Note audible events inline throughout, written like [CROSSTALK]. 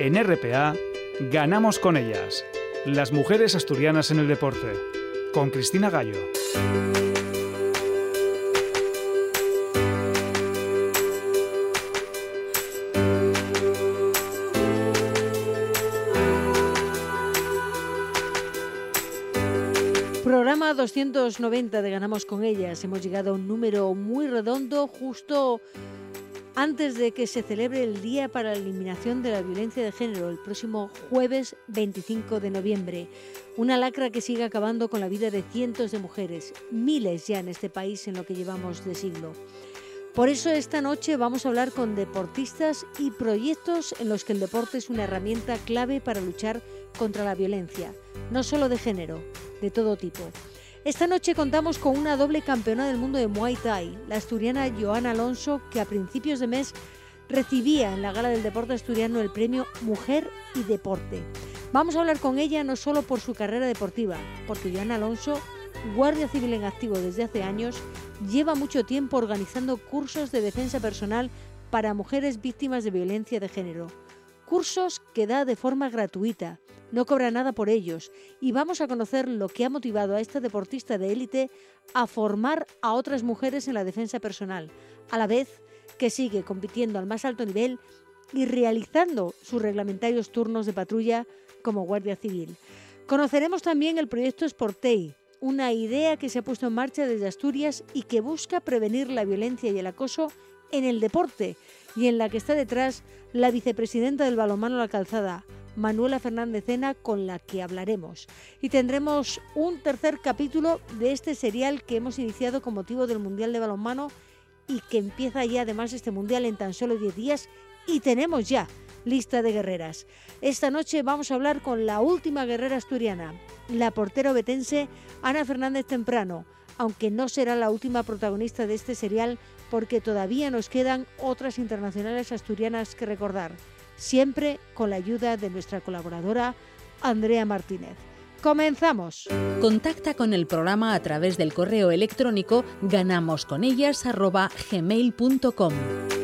En RPA, ganamos con ellas. Las mujeres asturianas en el deporte. Con Cristina Gallo. Programa 290 de Ganamos con ellas. Hemos llegado a un número muy redondo justo antes de que se celebre el Día para la Eliminación de la Violencia de Género el próximo jueves 25 de noviembre. Una lacra que sigue acabando con la vida de cientos de mujeres, miles ya en este país en lo que llevamos de siglo. Por eso esta noche vamos a hablar con deportistas y proyectos en los que el deporte es una herramienta clave para luchar contra la violencia, no solo de género, de todo tipo. Esta noche contamos con una doble campeona del mundo de Muay Thai, la asturiana Joana Alonso, que a principios de mes recibía en la Gala del Deporte Asturiano el premio Mujer y Deporte. Vamos a hablar con ella no solo por su carrera deportiva, porque Joana Alonso, guardia civil en activo desde hace años, lleva mucho tiempo organizando cursos de defensa personal para mujeres víctimas de violencia de género. Cursos que da de forma gratuita, no cobra nada por ellos y vamos a conocer lo que ha motivado a esta deportista de élite a formar a otras mujeres en la defensa personal, a la vez que sigue compitiendo al más alto nivel y realizando sus reglamentarios turnos de patrulla como Guardia Civil. Conoceremos también el proyecto Sportei, una idea que se ha puesto en marcha desde Asturias y que busca prevenir la violencia y el acoso en el deporte y en la que está detrás la vicepresidenta del balonmano La Calzada, Manuela Fernández Cena, con la que hablaremos. Y tendremos un tercer capítulo de este serial que hemos iniciado con motivo del Mundial de Balonmano y que empieza ya además este Mundial en tan solo 10 días y tenemos ya lista de guerreras. Esta noche vamos a hablar con la última guerrera asturiana, la portera obetense Ana Fernández Temprano, aunque no será la última protagonista de este serial porque todavía nos quedan otras internacionales asturianas que recordar siempre con la ayuda de nuestra colaboradora Andrea Martínez. Comenzamos. Contacta con el programa a través del correo electrónico ganamosconellas@gmail.com.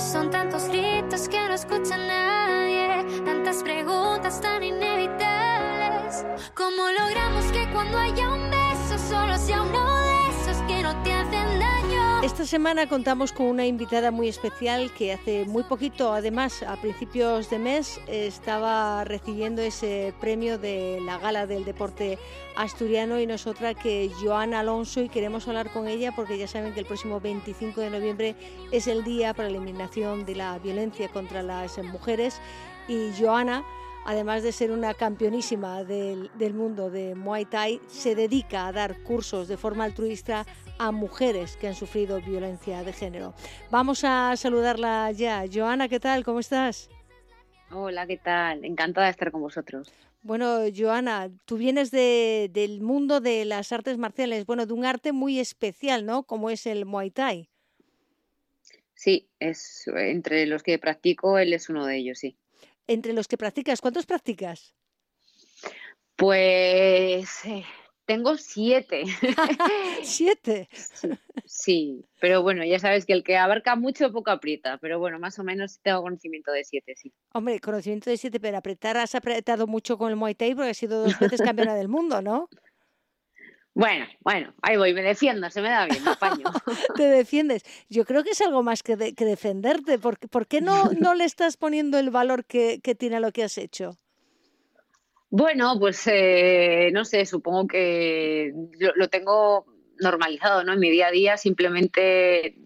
Son tantos gritos que no escucha nadie, tantas preguntas tan inevitables. ¿Cómo logramos que cuando haya un beso solo sea uno Esta semana contamos con una invitada muy especial que hace muy poquito, además a principios de mes, estaba recibiendo ese premio de la gala del deporte asturiano y nosotras que Joana Alonso y queremos hablar con ella porque ya saben que el próximo 25 de noviembre es el día para la eliminación de la violencia contra las mujeres. Y Joana además de ser una campeonísima del, del, mundo de Muay Thai, se dedica a dar cursos de forma altruista a mujeres que han sufrido violencia de género. Vamos a saludarla ya. Joana, ¿qué tal? ¿Cómo estás? Hola, ¿qué tal? Encantada de estar con vosotros. Bueno, Joana, tú vienes de, del mundo de las artes marciales, bueno, de un arte muy especial, ¿no? Como es el Muay Thai. Sí, es entre los que practico, él es uno de ellos, sí. Entre los que practicas, ¿cuántos practicas? Pues eh, tengo siete. [LAUGHS] ¿Siete? Sí, pero bueno, ya sabes que el que abarca mucho poco aprieta, pero bueno, más o menos tengo conocimiento de siete, sí. Hombre, conocimiento de siete, pero apretar has apretado mucho con el Muay Thai porque has sido dos veces campeona del mundo, ¿no? Bueno, bueno, ahí voy, me defiendo, se me da bien, me apaño. [LAUGHS] Te defiendes. Yo creo que es algo más que, que defenderte. ¿Por, ¿Por, qué no, no le estás poniendo el valor que, que tiene lo que has hecho? Bueno, pues eh, no sé, supongo que lo, lo, tengo normalizado, ¿no? En mi día a día simplemente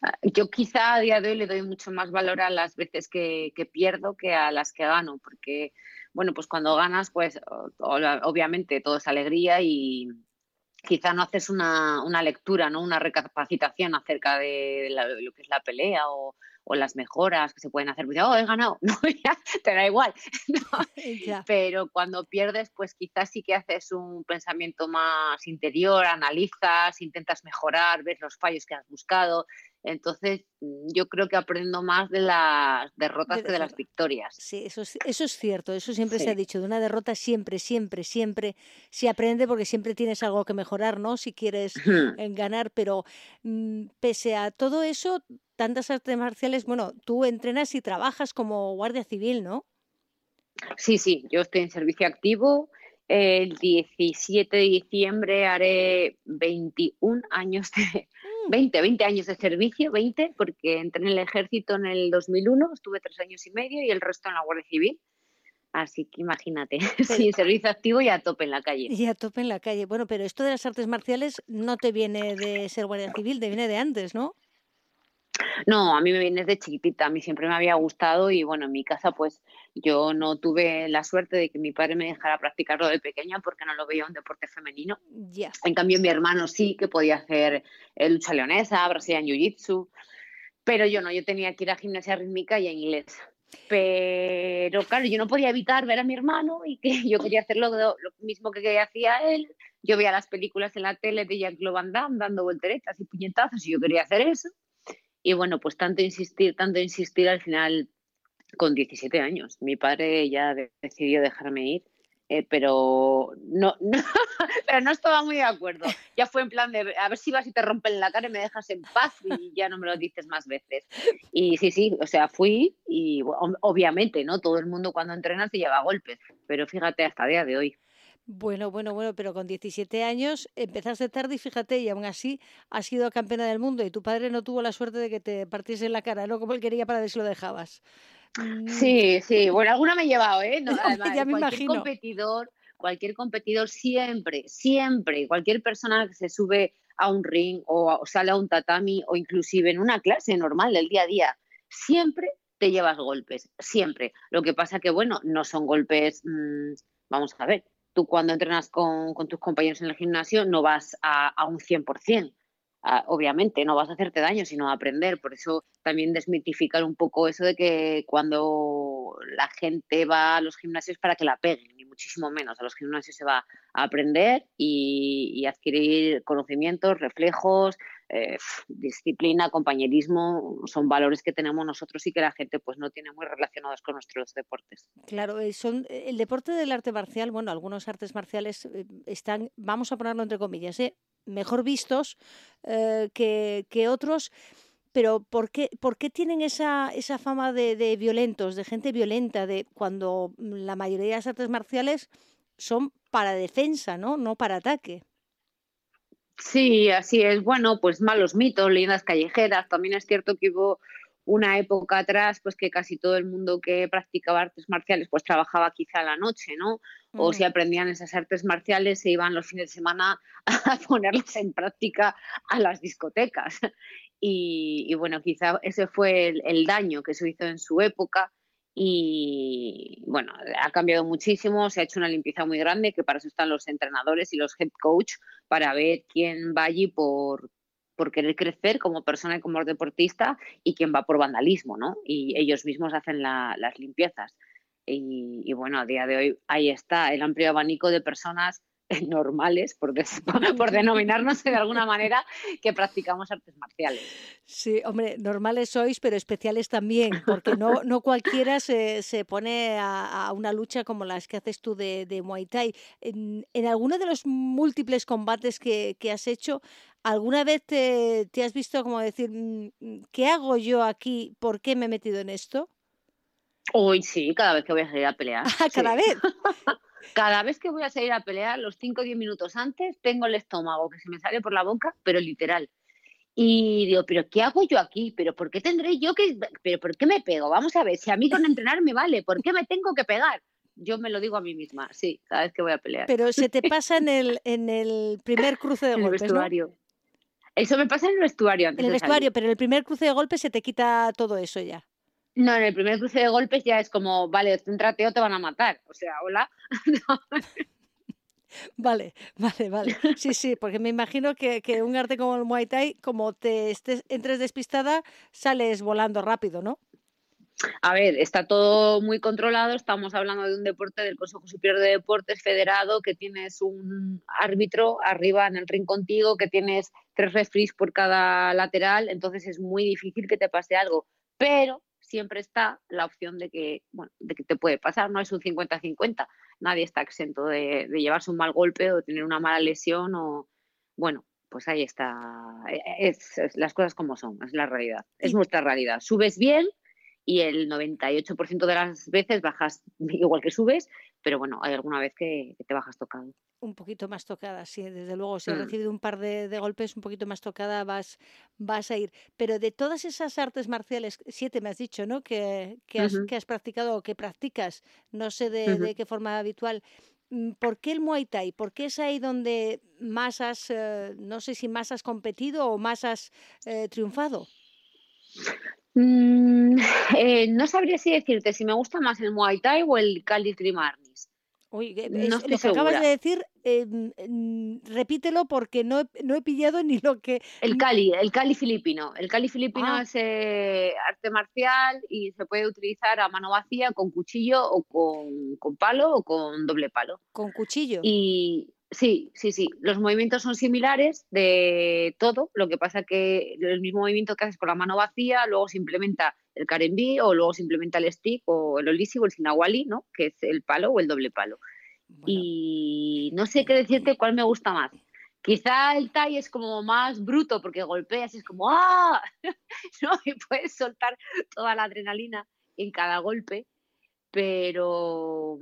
Ah, yo quizá a día de hoy le doy mucho más valor a las veces que, que pierdo que a las que gano, porque, bueno, pues cuando ganas, pues obviamente todo es alegría y quizá no haces una, una lectura, ¿no? Una recapacitación acerca de lo que es la pelea o, o las mejoras que se pueden hacer, pues, oh, he ganado, [LAUGHS] no, ya, te da igual. [LAUGHS] [LAUGHS] Pero cuando pierdes, pues quizás sí que haces un pensamiento más interior, analizas, intentas mejorar, ves los fallos que has buscado. Entonces, mm, yo creo que aprendo más de las derrotas que de las victorias. Sí, eso es, eso es cierto, eso siempre se ha dicho. De una derrota siempre, siempre, siempre se aprende porque siempre tienes algo que mejorar, ¿no? Si quieres ganar, pero mm, pese a todo eso, tantas artes marciales, bueno, tú entrenas y trabajas como guardia civil, ¿no? Sí, sí, yo estoy en servicio activo. El 17 de diciembre haré 21 años de, 20, mm. 20 años de servicio, 20, porque entré en el ejército en el 2001, estuve tres años y medio y el resto en la Guardia Civil. Así que imagínate, [LAUGHS] sin servicio activo y a tope en la calle. Y a tope en la calle. Bueno, pero esto de las artes marciales no te viene de ser guardia civil, te viene de antes, ¿no? No, a mí me viene desde chiquitita, a mí siempre me había gustado y bueno, en mi casa pues yo no tuve la suerte de que mi padre me dejara practicarlo de pequeña porque no lo veía un deporte femenino. En cambio mi hermano sí que podía hacer eh, lucha leonesa, Brazilian Jiu-Jitsu, pero yo no, yo tenía que ir a gimnasia rítmica y a inglés. Pero claro, yo no podía evitar ver a mi hermano y que [LAUGHS] yo quería hacer lo, lo mismo que hacía él. Yo veía las películas en la tele de Jean-Claude Van Damme dando volteretas y puñetazos y yo quería hacer eso. Y bueno, pues tanto insistir, tanto insistir al final con 17 años. Mi padre ya decidió dejarme ir, eh, pero [LAUGHS] no, pero no estaba muy de acuerdo. Ya fue en plan de a ver si vas y te rompen la cara y me dejas en paz y ya no me lo dices más veces. Y sí, sí, o sea, fui y obviamente, ¿no? Todo el mundo cuando entrena se lleva golpes, pero fíjate hasta el día de hoy. Bueno, bueno, bueno, pero con 17 años empezaste tarde y fíjate, y aún así has sido campeona del mundo y tu padre no tuvo la suerte de que te partiese la cara, ¿no? Como él quería para ver si lo dejabas. Mm. Sí, sí, bueno, alguna me he llevado, ¿eh? [LAUGHS] ya me cualquier competidor, cualquier competidor siempre, siempre, cualquier persona que se sube a un ring o, sale a un tatami o inclusive en una clase normal del día a día, siempre te llevas golpes, siempre. Lo que pasa que, bueno, no son golpes, mm, vamos a ver, tú cuando entrenas con, tus compañeros en el gimnasio no vas a, a un 100%. obviamente, no vas a hacerte daño, sino a aprender. Por eso también desmitificar un poco eso de que cuando la gente va a los gimnasios para que la peguen, ni muchísimo menos. A los gimnasios se va a aprender y adquirir conocimientos, reflejos, eh, disciplina, compañerismo, son valores que tenemos nosotros y que la gente pues no tiene muy relacionados con nuestros deportes. Claro, eh, son eh, el deporte del arte marcial, bueno, algunos artes marciales están, vamos a ponerlo entre comillas, mejor vistos que, otros. Pero ¿por qué, por qué tienen esa, esa fama de, de violentos, de gente violenta, de cuando la mayoría de las artes marciales son para defensa, ¿no? No para ataque. Sí, así es. Bueno, pues malos mitos, leyendas callejeras. También es cierto que hubo una época atrás, pues que casi todo el mundo que practicaba artes marciales, pues trabajaba quizá a la noche, ¿no? O si mm. aprendían esas artes marciales, se iban los fines de semana [LAUGHS] a ponerlas en práctica a las discotecas. Y, bueno, quizá ese fue el, daño que se hizo en su época y bueno, ha cambiado muchísimo, se ha hecho una limpieza muy grande, que para eso están los entrenadores y los head coach, para ver quién va allí por, por querer crecer como persona y como deportista y quién va por vandalismo, ¿no? Y ellos mismos hacen las limpiezas. Y, y, bueno, a día de hoy ahí está el amplio abanico de personas [LAUGHS] normales, [LAUGHS] por, por denominarnos de alguna manera, que practicamos artes marciales. Sí, hombre, normales sois, pero especiales también, porque no, no cualquiera se, se pone a, una lucha como las que haces tú de, de Muay Thai. En, en, alguno de los múltiples combates que, que has hecho, ¿alguna vez te, te, has visto como decir, mm, mm, ¿qué hago yo aquí? ¿Por qué me he metido en esto? Hoy sí, cada vez que voy a salir a pelear. [LAUGHS] Ah, cada vez. [LAUGHS] Cada vez que voy a salir a pelear, los 5 o 10 minutos antes, tengo el estómago que se me sale por la boca, pero literal. Y digo, ¿pero qué hago yo aquí? ¿Pero por qué tendré yo que.? ¿Pero por qué me pego? Vamos a ver, si a mí con entrenar me vale, ¿por qué me tengo que pegar? Yo me lo digo a mí misma, sí, cada vez que voy a pelear. Pero se te [LAUGHS] pasa en el, en el primer cruce de golpes, vestuario. Eso me pasa en el vestuario antes En el vestuario, pero en el primer cruce de golpes se te quita todo eso ya. No, en el primer cruce de golpes ya es como, vale, céntrate o te van a matar. O sea, hola. No. [LAUGHS] Vale, vale, vale. Sí, sí, porque me imagino que, que un arte como el Muay Thai, como te estés, entres despistada, sales volando rápido, ¿no? A ver, está todo muy controlado. Estamos hablando de un deporte del Consejo Superior de Deportes federado, que tienes un árbitro arriba en el ring contigo, que tienes tres referees por cada lateral, entonces es muy difícil que te pase algo. Pero siempre está la opción de que, bueno, de que te puede pasar, no es un 50-50. Nadie está exento de, de llevarse un mal golpe o de tener una mala lesión o, bueno, pues ahí está. Es, es las cosas como son, es la realidad, es nuestra realidad. Subes bien y el 98% de las veces bajas [LAUGHS] igual que subes, pero bueno, hay alguna vez que, que te bajas tocado. Un poquito más tocada, sí, desde luego. Si has Mm. recibido un par de, de golpes un poquito más tocada, vas, vas a ir. Pero de todas esas artes marciales, siete me has dicho, ¿no? Que, que, has, que has practicado o que practicas, no sé de, qué forma habitual. mm, ¿Por qué el Muay Thai? ¿Por qué es ahí donde más has, eh, no sé si más has competido o más has eh, triunfado? Mm, [LAUGHS] eh, no sabría si decirte si me gusta más el Muay Thai o el Cali Grim No es- lo que acabas de decir, eh, repítelo porque no he, no he pillado ni lo que... El Cali, el Cali filipino. El Cali filipino Ah. es eh, arte marcial y se puede utilizar a mano vacía con cuchillo o con, con palo o con doble palo. Con cuchillo. Y sí, sí, sí, los movimientos son similares de todo, lo que pasa que el mismo movimiento que haces con la mano vacía, luego se implementa el Karenbi o luego se implementa el stick o el Olisi o el Sinawali, ¿no? Que es el palo o el doble palo. Bueno, Y no sé qué decirte cuál me gusta más. Quizá el Thai es como más bruto porque golpeas y es como ¡ah! [LAUGHS] ¿No? Y puedes soltar toda la adrenalina en cada golpe. Pero,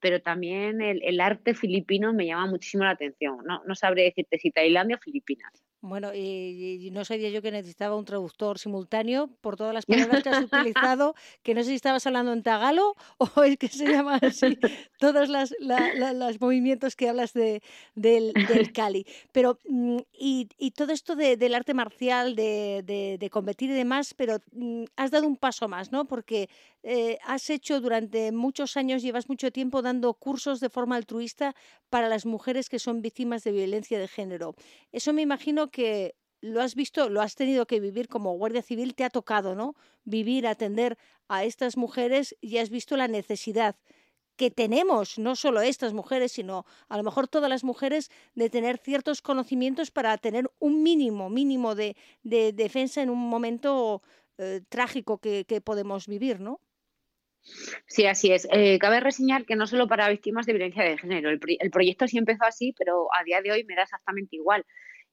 pero también el, el arte filipino me llama muchísimo la atención. No, no sabré decirte si Tailandia o Filipinas. Bueno, y, y no sabía yo que necesitaba un traductor simultáneo por todas las palabras que has [LAUGHS] utilizado, que no sé si estabas hablando en tagalo [LAUGHS] o es que se llaman así todos las, la- la- los movimientos que hablas de, del, del [LAUGHS] Cali. Pero, mm, y, y todo esto de- del arte marcial, de, de- de competir y demás, pero mm, has dado un paso más, ¿no? Porque eh, has hecho durante muchos años, llevas mucho tiempo dando cursos de forma altruista para las mujeres que son víctimas de violencia de género. Eso me imagino que lo has visto, lo has tenido que vivir como guardia civil, te ha tocado, ¿no? Vivir, atender a estas mujeres y has visto la necesidad que tenemos, no solo estas mujeres, sino a lo mejor todas las mujeres, de tener ciertos conocimientos para tener un mínimo, mínimo de, de defensa en un momento eh, trágico que, que podemos vivir, ¿no? Sí, así es. Eh, cabe reseñar que no solo para víctimas de violencia de género. El, el proyecto sí empezó así, pero a día de hoy me da exactamente igual.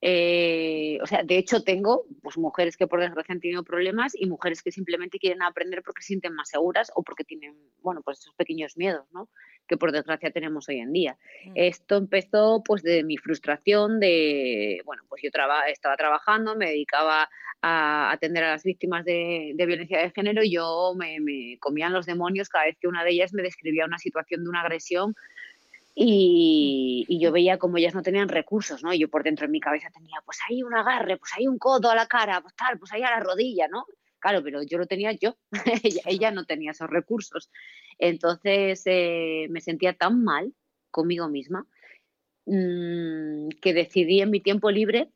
Eh, o sea, de hecho tengo pues, mujeres que por desgracia han tenido problemas y mujeres que simplemente quieren aprender porque se sienten más seguras o porque tienen, bueno, pues esos pequeños miedos, ¿no? Que por desgracia tenemos hoy en día. Mm. Esto empezó pues de mi frustración de, bueno, pues yo traba- estaba trabajando, me dedicaba a atender a las víctimas de, de violencia de género y yo me, me comían los demonios cada vez que una de ellas me describía una situación de una agresión y, yo veía como ellas no tenían recursos, ¿no? Y yo por dentro en mi cabeza tenía, pues hay un agarre, pues hay un codo a la cara, pues tal, pues ahí a la rodilla, ¿no? Claro, pero yo lo tenía yo, [LAUGHS] ella, no tenía esos recursos. Entonces eh, me sentía tan mal conmigo misma mm, que decidí en mi tiempo libre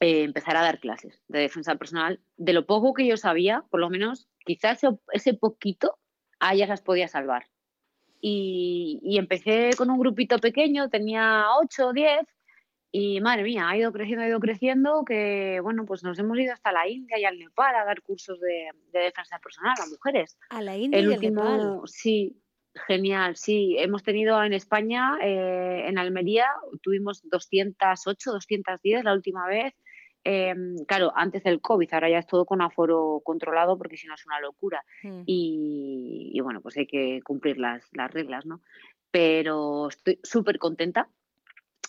eh, empezar a dar clases de defensa personal. De lo poco que yo sabía, por lo menos, quizás ese, ese poquito a ellas las podía salvar. Y, y empecé con un grupito pequeño, tenía 8 o 10, y madre mía, ha ido creciendo, ha ido creciendo, que bueno, pues nos hemos ido hasta la India y al Nepal a dar cursos de, de defensa personal a mujeres. A la India El y al Nepal. último, sí, genial, sí. Hemos tenido en España, eh, en Almería, tuvimos 208, 210 la última vez. Eh, claro, antes del COVID, ahora ya es todo con aforo controlado porque si no es una locura. Mm. Y, y bueno, pues hay que cumplir las, las reglas, ¿no? Pero estoy súper contenta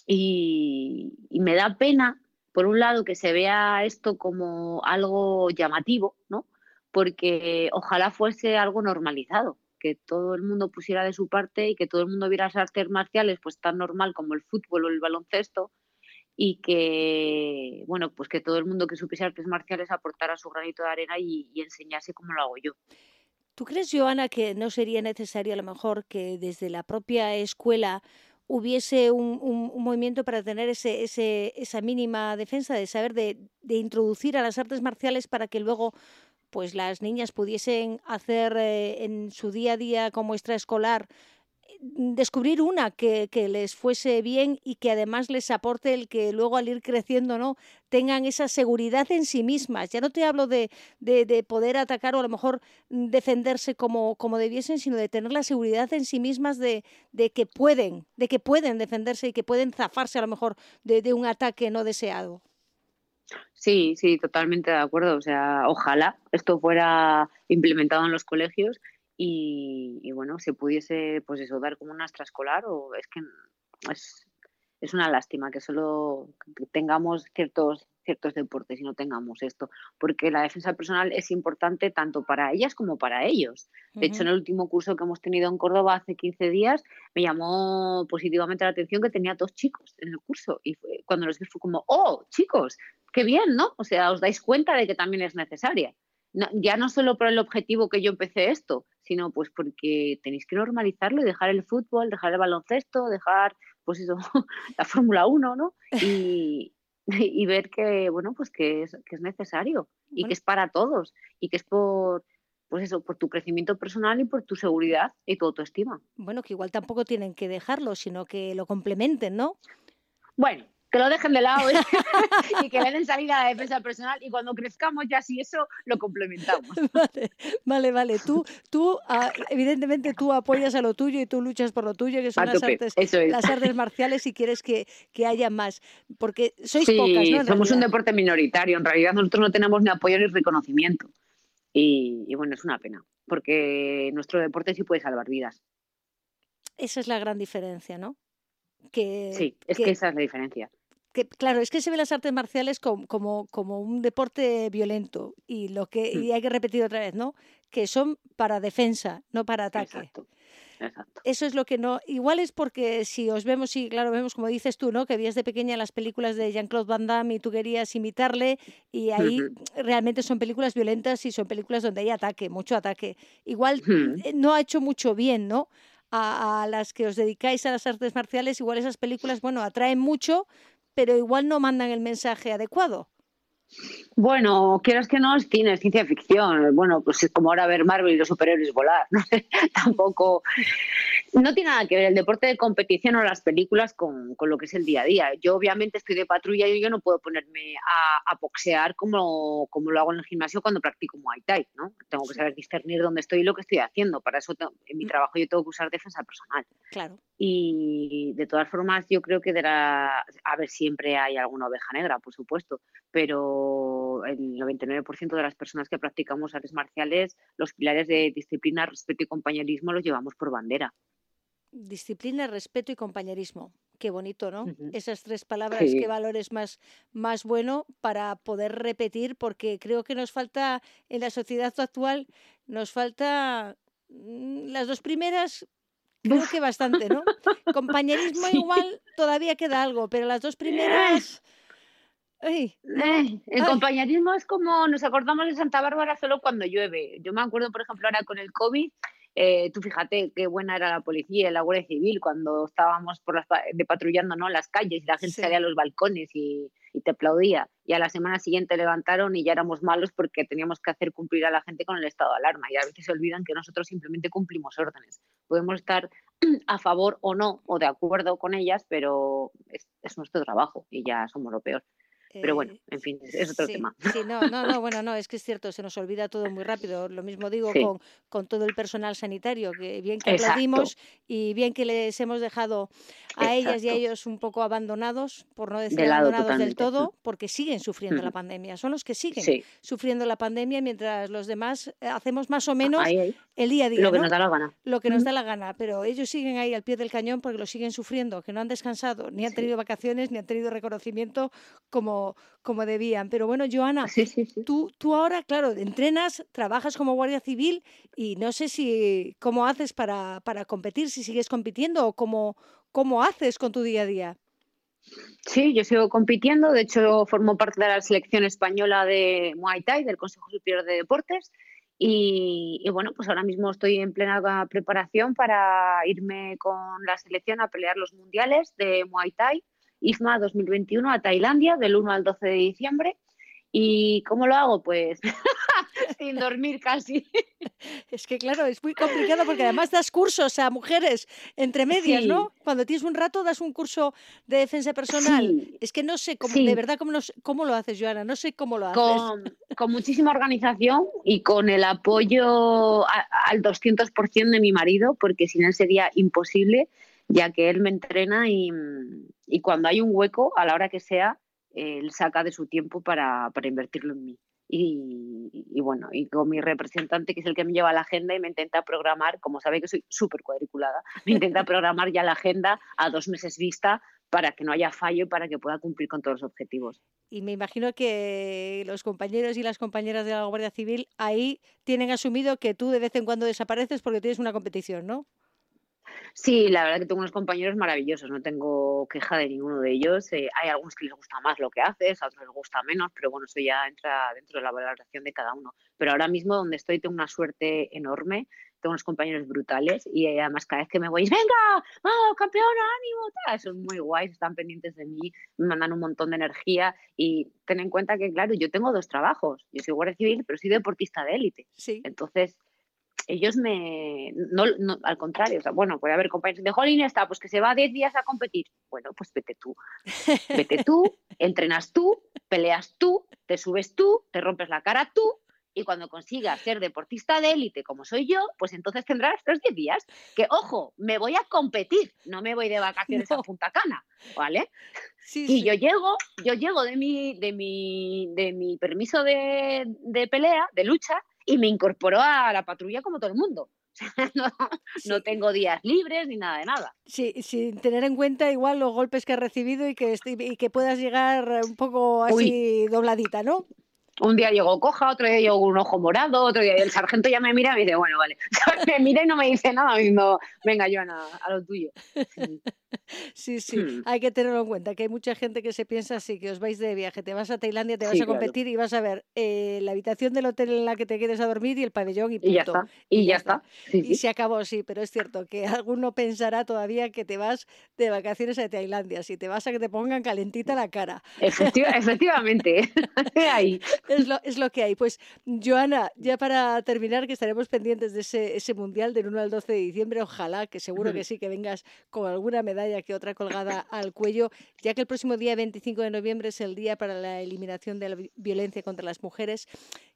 y, y me da pena, por un lado, que se vea esto como algo llamativo, ¿no? Porque ojalá fuese algo normalizado, que todo el mundo pusiera de su parte y que todo el mundo viera las artes marciales pues tan normal como el fútbol o el baloncesto y que, bueno, pues que todo el mundo que supiese artes marciales aportara su granito de arena y, enseñase cómo lo hago yo. ¿Tú crees, Joana, que no sería necesario a lo mejor que desde la propia escuela hubiese un, un, movimiento para tener ese, ese, esa mínima defensa de saber de, de, introducir a las artes marciales para que luego pues las niñas pudiesen hacer eh, en su día a día como extraescolar descubrir una que, les fuese bien y que además les aporte el que luego al ir creciendo no tengan esa seguridad en sí mismas. Ya no te hablo de, de, de poder atacar o a lo mejor mm, defenderse como, como debiesen, sino de tener la seguridad en sí mismas de, de que pueden, de que pueden defenderse y que pueden zafarse a lo mejor de un ataque no deseado. Sí, sí, totalmente de acuerdo. O sea, ojalá esto fuera implementado en los colegios y, y, bueno, se pudiese, pues eso, dar como una extraescolar o es que es, es una lástima que solo tengamos ciertos ciertos deportes y no tengamos esto, porque la defensa personal es importante tanto para ellas como para ellos. De uh -huh. hecho, en el último curso que hemos tenido en Córdoba hace 15 días, me llamó positivamente la atención que tenía dos chicos en el curso y fue, cuando los vi fue como, oh, chicos, qué bien, ¿no? O sea, os dais cuenta de que también es necesaria. No, ya no solo por el objetivo que yo empecé esto, sino pues porque tenéis que normalizarlo y dejar el fútbol, dejar el baloncesto, dejar pues eso, [LAUGHS] la Fórmula 1, ¿no? [LAUGHS] Y, y, ver que, bueno, pues que es, que es necesario y bueno. que es para todos y que es por, pues eso, por tu crecimiento personal y por tu seguridad y tu autoestima. Bueno, que igual tampoco tienen que dejarlo, sino que lo complementen, ¿no? Bueno, que lo dejen de lado ¿eh? [LAUGHS] y que le den salida a la defensa personal y cuando crezcamos ya si eso lo complementamos. [LAUGHS] Vale, vale, vale. Tú, tú uh, evidentemente tú apoyas a lo tuyo y tú luchas por lo tuyo, que son las artes, es. las artes marciales y quieres que, que haya más, porque sois sí, pocas, ¿no? somos un deporte minoritario, en realidad nosotros no tenemos ni apoyo ni reconocimiento y, y bueno, es una pena, porque nuestro deporte sí puede salvar vidas. Esa es la gran diferencia, ¿no? Que, sí, es que, que, esa es la diferencia. Que, claro, es que se ven las artes marciales como, como, como un deporte violento y lo que mm. y hay que repetir otra vez, ¿no? Que son para defensa, no para ataque. Exacto. Exacto. Eso es lo que no. Igual es porque si os vemos, y claro, vemos como dices tú, ¿no? Que vías de pequeña las películas de Jean-Claude Van Damme y tú querías imitarle, y ahí uh -huh. realmente son películas violentas y son películas donde hay ataque, mucho ataque. Igual uh -huh. no ha hecho mucho bien, ¿no? A, a, las que os dedicáis a las artes marciales, igual esas películas, bueno, atraen mucho, pero igual no mandan el mensaje adecuado. Bueno, quieras que no, es cine, es ciencia ficción. Bueno, pues es como ahora ver Marvel y los superhéroes volar. ¿no? [LAUGHS] Tampoco. No tiene nada que ver el deporte de competición o las películas con, con, lo que es el día a día. Yo, obviamente, estoy de patrulla y yo no puedo ponerme a, a boxear como, como, lo hago en el gimnasio cuando practico Muay Thai. ¿no? Tengo que saber discernir dónde estoy y lo que estoy haciendo. Para eso, en mi mm. trabajo, yo tengo que usar defensa personal. Claro. Y de todas formas, yo creo que de la... A ver, siempre hay alguna oveja negra, por supuesto, pero el 99% de las personas que practicamos artes marciales, los pilares de disciplina, respeto y compañerismo los llevamos por bandera. Disciplina, respeto y compañerismo. Qué bonito, ¿no? Uh -huh. Esas tres palabras, sí. qué valores más, más bueno para poder repetir, porque creo que nos falta en la sociedad actual, nos falta mm, las dos primeras, creo que bastante, ¿no? Compañerismo [LAUGHS] sí. igual todavía queda algo, pero las dos primeras... Ay, eh, el ay. compañerismo es como nos acordamos de Santa Bárbara solo cuando llueve. Yo me acuerdo, por ejemplo, ahora con el COVID, eh, tú fíjate qué buena era la policía, la Guardia Civil, cuando estábamos por las, de patrullando ¿no? las calles y la gente sí. salía a los balcones y, y, te aplaudía. Y a la semana siguiente levantaron y ya éramos malos porque teníamos que hacer cumplir a la gente con el estado de alarma. Y a veces se olvidan que nosotros simplemente cumplimos órdenes. Podemos estar [CLEARS THROAT] a favor o no, o de acuerdo con ellas, pero es, es nuestro trabajo y ya somos lo peor. Pero bueno, eh, en fin, es otro sí, tema. Sí, no, no, no, bueno, no, [LAUGHS] es que es cierto, se nos olvida todo muy rápido. Lo mismo digo sí. con, con, todo el personal sanitario, que bien que aplaudimos y bien que les hemos dejado a Exacto. ellas y a ellos un poco abandonados, por no decir de abandonados del todo, porque siguen sufriendo mm. la pandemia. Son los que siguen sí. sufriendo la pandemia mientras los demás eh, hacemos más o menos ahí, ahí. el día a día. Lo que ¿no? nos da la gana. Lo que mm. nos da la gana, pero ellos siguen ahí al pie del cañón porque lo siguen sufriendo, que no han descansado, ni han tenido vacaciones, ni han tenido reconocimiento como, como debían. Pero bueno, Joana, sí, sí, sí. Tú, tú ahora, claro, entrenas, trabajas como guardia civil y no sé si cómo haces para, para competir, si sigues compitiendo o cómo, cómo haces con tu día a día. Sí, yo sigo compitiendo. De hecho, formo parte de la selección española de Muay Thai, del Consejo Superior de Deportes. Y, y, bueno, pues ahora mismo estoy en plena preparación para irme con la selección a pelear los mundiales de Muay Thai, IFMA 2021 a Tailandia del 1 al 12 de diciembre. ¿Y cómo lo hago? Pues [LAUGHS] sin dormir casi. [LAUGHS] Es que claro, es muy complicado porque además das cursos a mujeres entre medias, ¿no? Cuando tienes un rato das un curso de defensa personal. Es que no sé cómo, de verdad cómo, cómo lo haces, Joana, no sé cómo lo haces. Con, con muchísima organización y con el apoyo al 200% de mi marido, porque sin él sería imposible, ya que él me entrena y, y cuando hay un hueco, a la hora que sea, él saca de su tiempo para, para invertirlo en mí. Y, bueno, y con mi representante, que es el que me lleva la agenda y me intenta programar, como sabe que soy súper cuadriculada, me intenta [LAUGHS] programar ya la agenda a dos meses vista para que no haya fallo y para que pueda cumplir con todos los objetivos. Y me imagino que los compañeros y las compañeras de la Guardia Civil ahí tienen asumido que tú de vez en cuando desapareces porque tienes una competición, ¿no? Sí, la verdad que tengo unos compañeros maravillosos, no tengo queja de ninguno de ellos. Eh, hay algunos que les gusta más lo que haces, a otros les gusta menos, pero bueno, eso ya entra dentro de la valoración de cada uno. Pero ahora mismo donde estoy tengo una suerte enorme, tengo unos compañeros brutales y además cada vez que me voy, venga, vamos, campeona, ánimo, son muy guays, están pendientes de mí, me mandan un montón de energía y ten en cuenta que, claro, yo tengo dos trabajos, yo soy guardia civil, pero soy deportista de élite. Sí. Entonces, ellos me, no, al contrario, o sea, bueno, puede haber compañeros de Jolín está, pues que se va 10 días a competir. Bueno, pues vete tú, vete tú, [LAUGHS] entrenas tú, peleas tú, te subes tú, te rompes la cara tú, y cuando consigas ser deportista de élite como soy yo, pues entonces tendrás los 10 días. Que, ojo, me voy a competir, no me voy de vacaciones a Punta Cana, ¿vale? y yo llego, yo llego de mi, de mi, de mi permiso de, de pelea, de lucha, y me incorporó a la patrulla como todo el mundo. [LAUGHS] no, tengo días libres ni nada de nada. Sí, sin tener en cuenta igual los golpes que has recibido y que, y que puedas llegar un poco así dobladita, ¿no? Un día llegó coja, otro día llegó un ojo morado, otro día el sargento ya me mira y me dice, bueno, vale. [LAUGHS] me mira y no me dice nada, mismo, venga, Joana, a lo tuyo. [LAUGHS] [LAUGHS] Sí, sí, hmm. hay que tenerlo en cuenta, que hay mucha gente que se piensa así, que os vais de viaje, te vas a Tailandia, te vas a competir y vas a ver eh, la habitación del hotel en la que te quedes a dormir y el pabellón y punto. Y ya está. Y, ya, está. y se acabó, sí, pero es cierto que [LAUGHS] alguno pensará todavía que te vas de vacaciones a Tailandia, si te vas a que te pongan calentita la cara. [LAUGHS] efectivamente, ahí. Es lo, es lo que hay. Pues, Joana, ya para terminar, que estaremos pendientes de ese, ese mundial del 1 al 12 de diciembre, ojalá, que seguro que sí, que vengas con alguna medalla que otra colgada [LAUGHS] al cuello, ya que el próximo día 25 de noviembre es el día para la eliminación de la violencia contra las mujeres.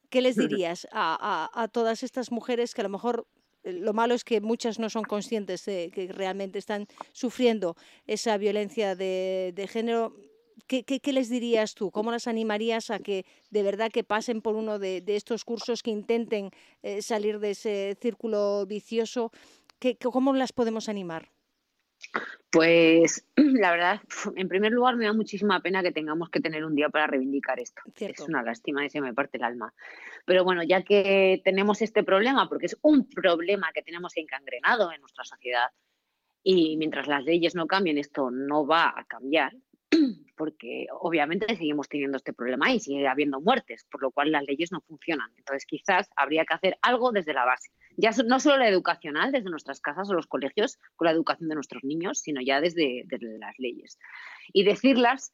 ¿Qué les dirías a, a, todas estas mujeres que a lo mejor eh, lo malo es que muchas no son conscientes de que realmente están sufriendo esa violencia de, de género? ¿Qué, ¿Qué, les dirías tú? ¿Cómo las animarías a que de verdad que pasen por uno de, de estos cursos, que intenten eh, salir de ese círculo vicioso? ¿Qué, ¿Cómo las podemos animar? Pues [CLEARS THROAT] la verdad, [CLEARS THROAT] en primer lugar me da muchísima pena que tengamos que tener un día para reivindicar esto. Es una lástima y se me parte el alma. Pero bueno, ya que tenemos este problema, porque es un problema que tenemos encangrenado en nuestra sociedad, y mientras las leyes no cambien, esto no va a cambiar, [CLEARS THROAT] porque obviamente seguimos teniendo este problema y sigue habiendo muertes, por lo cual las leyes no funcionan. Entonces quizás habría que hacer algo desde la base. Ya no solo la educacional, desde nuestras casas o los colegios, con la educación de nuestros niños, sino ya desde, desde las leyes. Y decirlas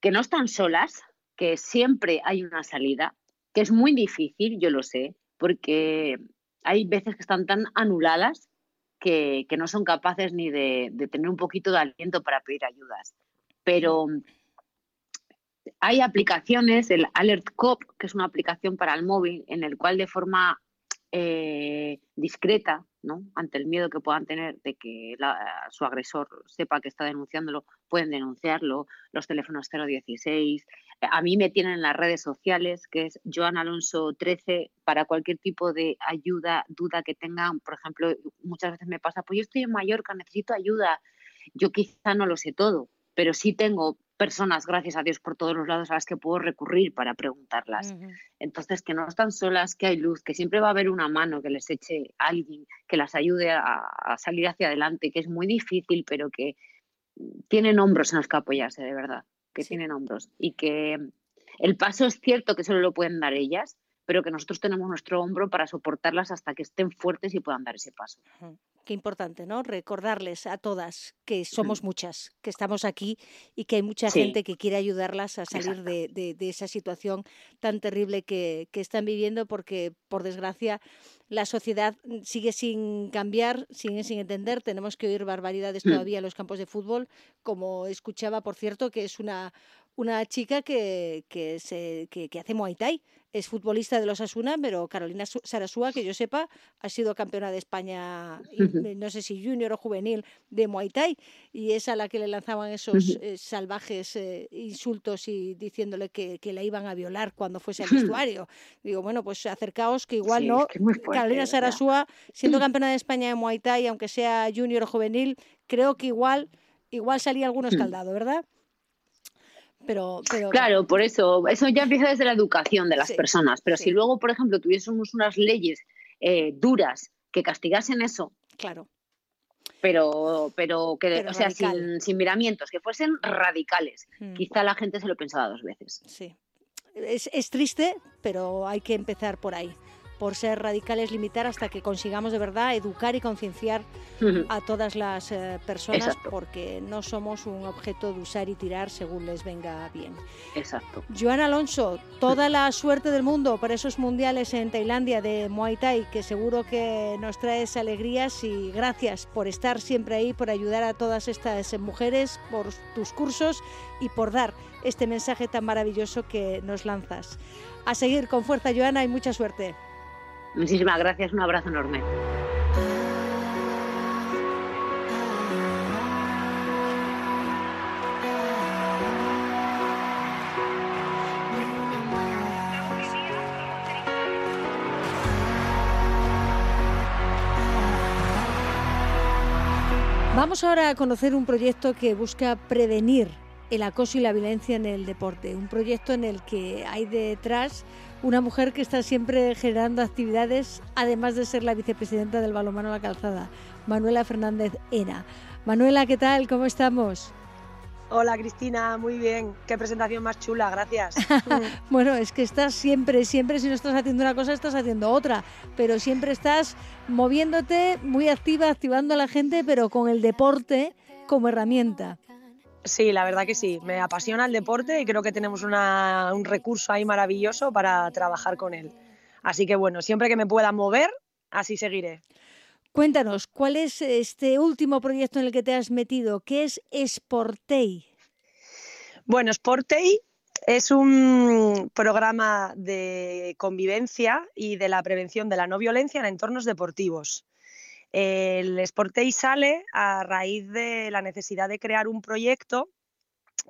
que no están solas, que siempre hay una salida, que es muy difícil, yo lo sé, porque hay veces que están tan anuladas que, que no son capaces ni de, de, tener un poquito de aliento para pedir ayudas pero hay aplicaciones, el Alert Cop, que es una aplicación para el móvil, en el cual de forma eh, discreta, ¿no? ante el miedo que puedan tener de que su agresor sepa que está denunciándolo, pueden denunciarlo, los teléfonos 016. A mí me tienen en las redes sociales, que es Joan Alonso 13, para cualquier tipo de ayuda, duda que tengan. Por ejemplo, muchas veces me pasa, pues yo estoy en Mallorca, necesito ayuda. Yo quizá no lo sé todo, pero sí tengo personas, gracias a Dios, por todos los lados a las que puedo recurrir para preguntarlas. Entonces, que no están solas, que hay luz, que siempre va a haber una mano que les eche alguien, que las ayude a, salir hacia adelante, que es muy difícil, pero que, tienen hombros en los que apoyarse, de verdad, que tienen hombros. Y que el paso es cierto que solo lo pueden dar ellas, pero que nosotros tenemos nuestro hombro para soportarlas hasta que estén fuertes y puedan dar ese paso. Qué importante, ¿no? Recordarles a todas que somos muchas, que estamos aquí y que hay mucha gente que quiere ayudarlas a salir de, esa situación tan terrible que, están viviendo porque, por desgracia, la sociedad sigue sin cambiar, sigue sin entender. Tenemos que oír barbaridades mm. todavía en los campos de fútbol, como escuchaba, por cierto, que es una, una chica que, que, se, que, que hace Muay Thai es futbolista de los Asuna, pero Carolina Sarasúa, que yo sepa, ha sido campeona de España, no sé si junior o juvenil, de Muay Thai, y es a la que le lanzaban esos eh, salvajes eh, insultos y diciéndole que, la iban a violar cuando fuese al vestuario. Digo, bueno, pues acercaos, que igual no. Carolina Sarasúa, siendo campeona de España de Muay Thai, aunque sea junior o juvenil, creo que igual, igual salía algún escaldado, ¿verdad? Pero, Claro, por eso, eso ya empieza desde la educación de las personas, pero si luego, por ejemplo, tuviésemos unas leyes eh, duras que castigasen eso, claro. pero, pero que, o sea, sin, miramientos, que fuesen radicales, mm. quizá la gente se lo pensaba dos veces. Sí. Es, es triste, pero hay que empezar por ahí por ser radicales, limitar hasta que consigamos de verdad educar y concienciar a todas las eh, personas, porque no somos un objeto de usar y tirar según les venga bien. Exacto. Joan Alonso, toda la suerte del mundo para esos mundiales en Tailandia de Muay Thai, que seguro que nos traes alegrías y gracias por estar siempre ahí, por ayudar a todas estas mujeres, por tus cursos y por dar este mensaje tan maravilloso que nos lanzas. A seguir con fuerza, Joana, y mucha suerte. Muchísimas gracias, un abrazo enorme. Vamos ahora a conocer un proyecto que busca prevenir el acoso y la violencia en el deporte, un proyecto en el que hay detrás una mujer que está siempre generando actividades, además de ser la vicepresidenta del Balomano La Calzada, Manuela Fernández Ena. Manuela, ¿qué tal? ¿Cómo estamos? Hola Cristina, muy bien. Qué presentación más chula, gracias. [LAUGHS] bueno, es que estás siempre, siempre, si no estás haciendo una cosa, estás haciendo otra, pero siempre estás moviéndote, muy activa, activando a la gente, pero con el deporte como herramienta. Sí, la verdad que sí. Me apasiona el deporte y creo que tenemos un recurso ahí maravilloso para trabajar con él. Así que bueno, siempre que me pueda mover, así seguiré. Cuéntanos, ¿cuál es este último proyecto en el que te has metido? ¿Qué es Sportei? Bueno, Sportei es un programa de convivencia y de la prevención de la no violencia en entornos deportivos. El Sportei sale a raíz de la necesidad de crear un proyecto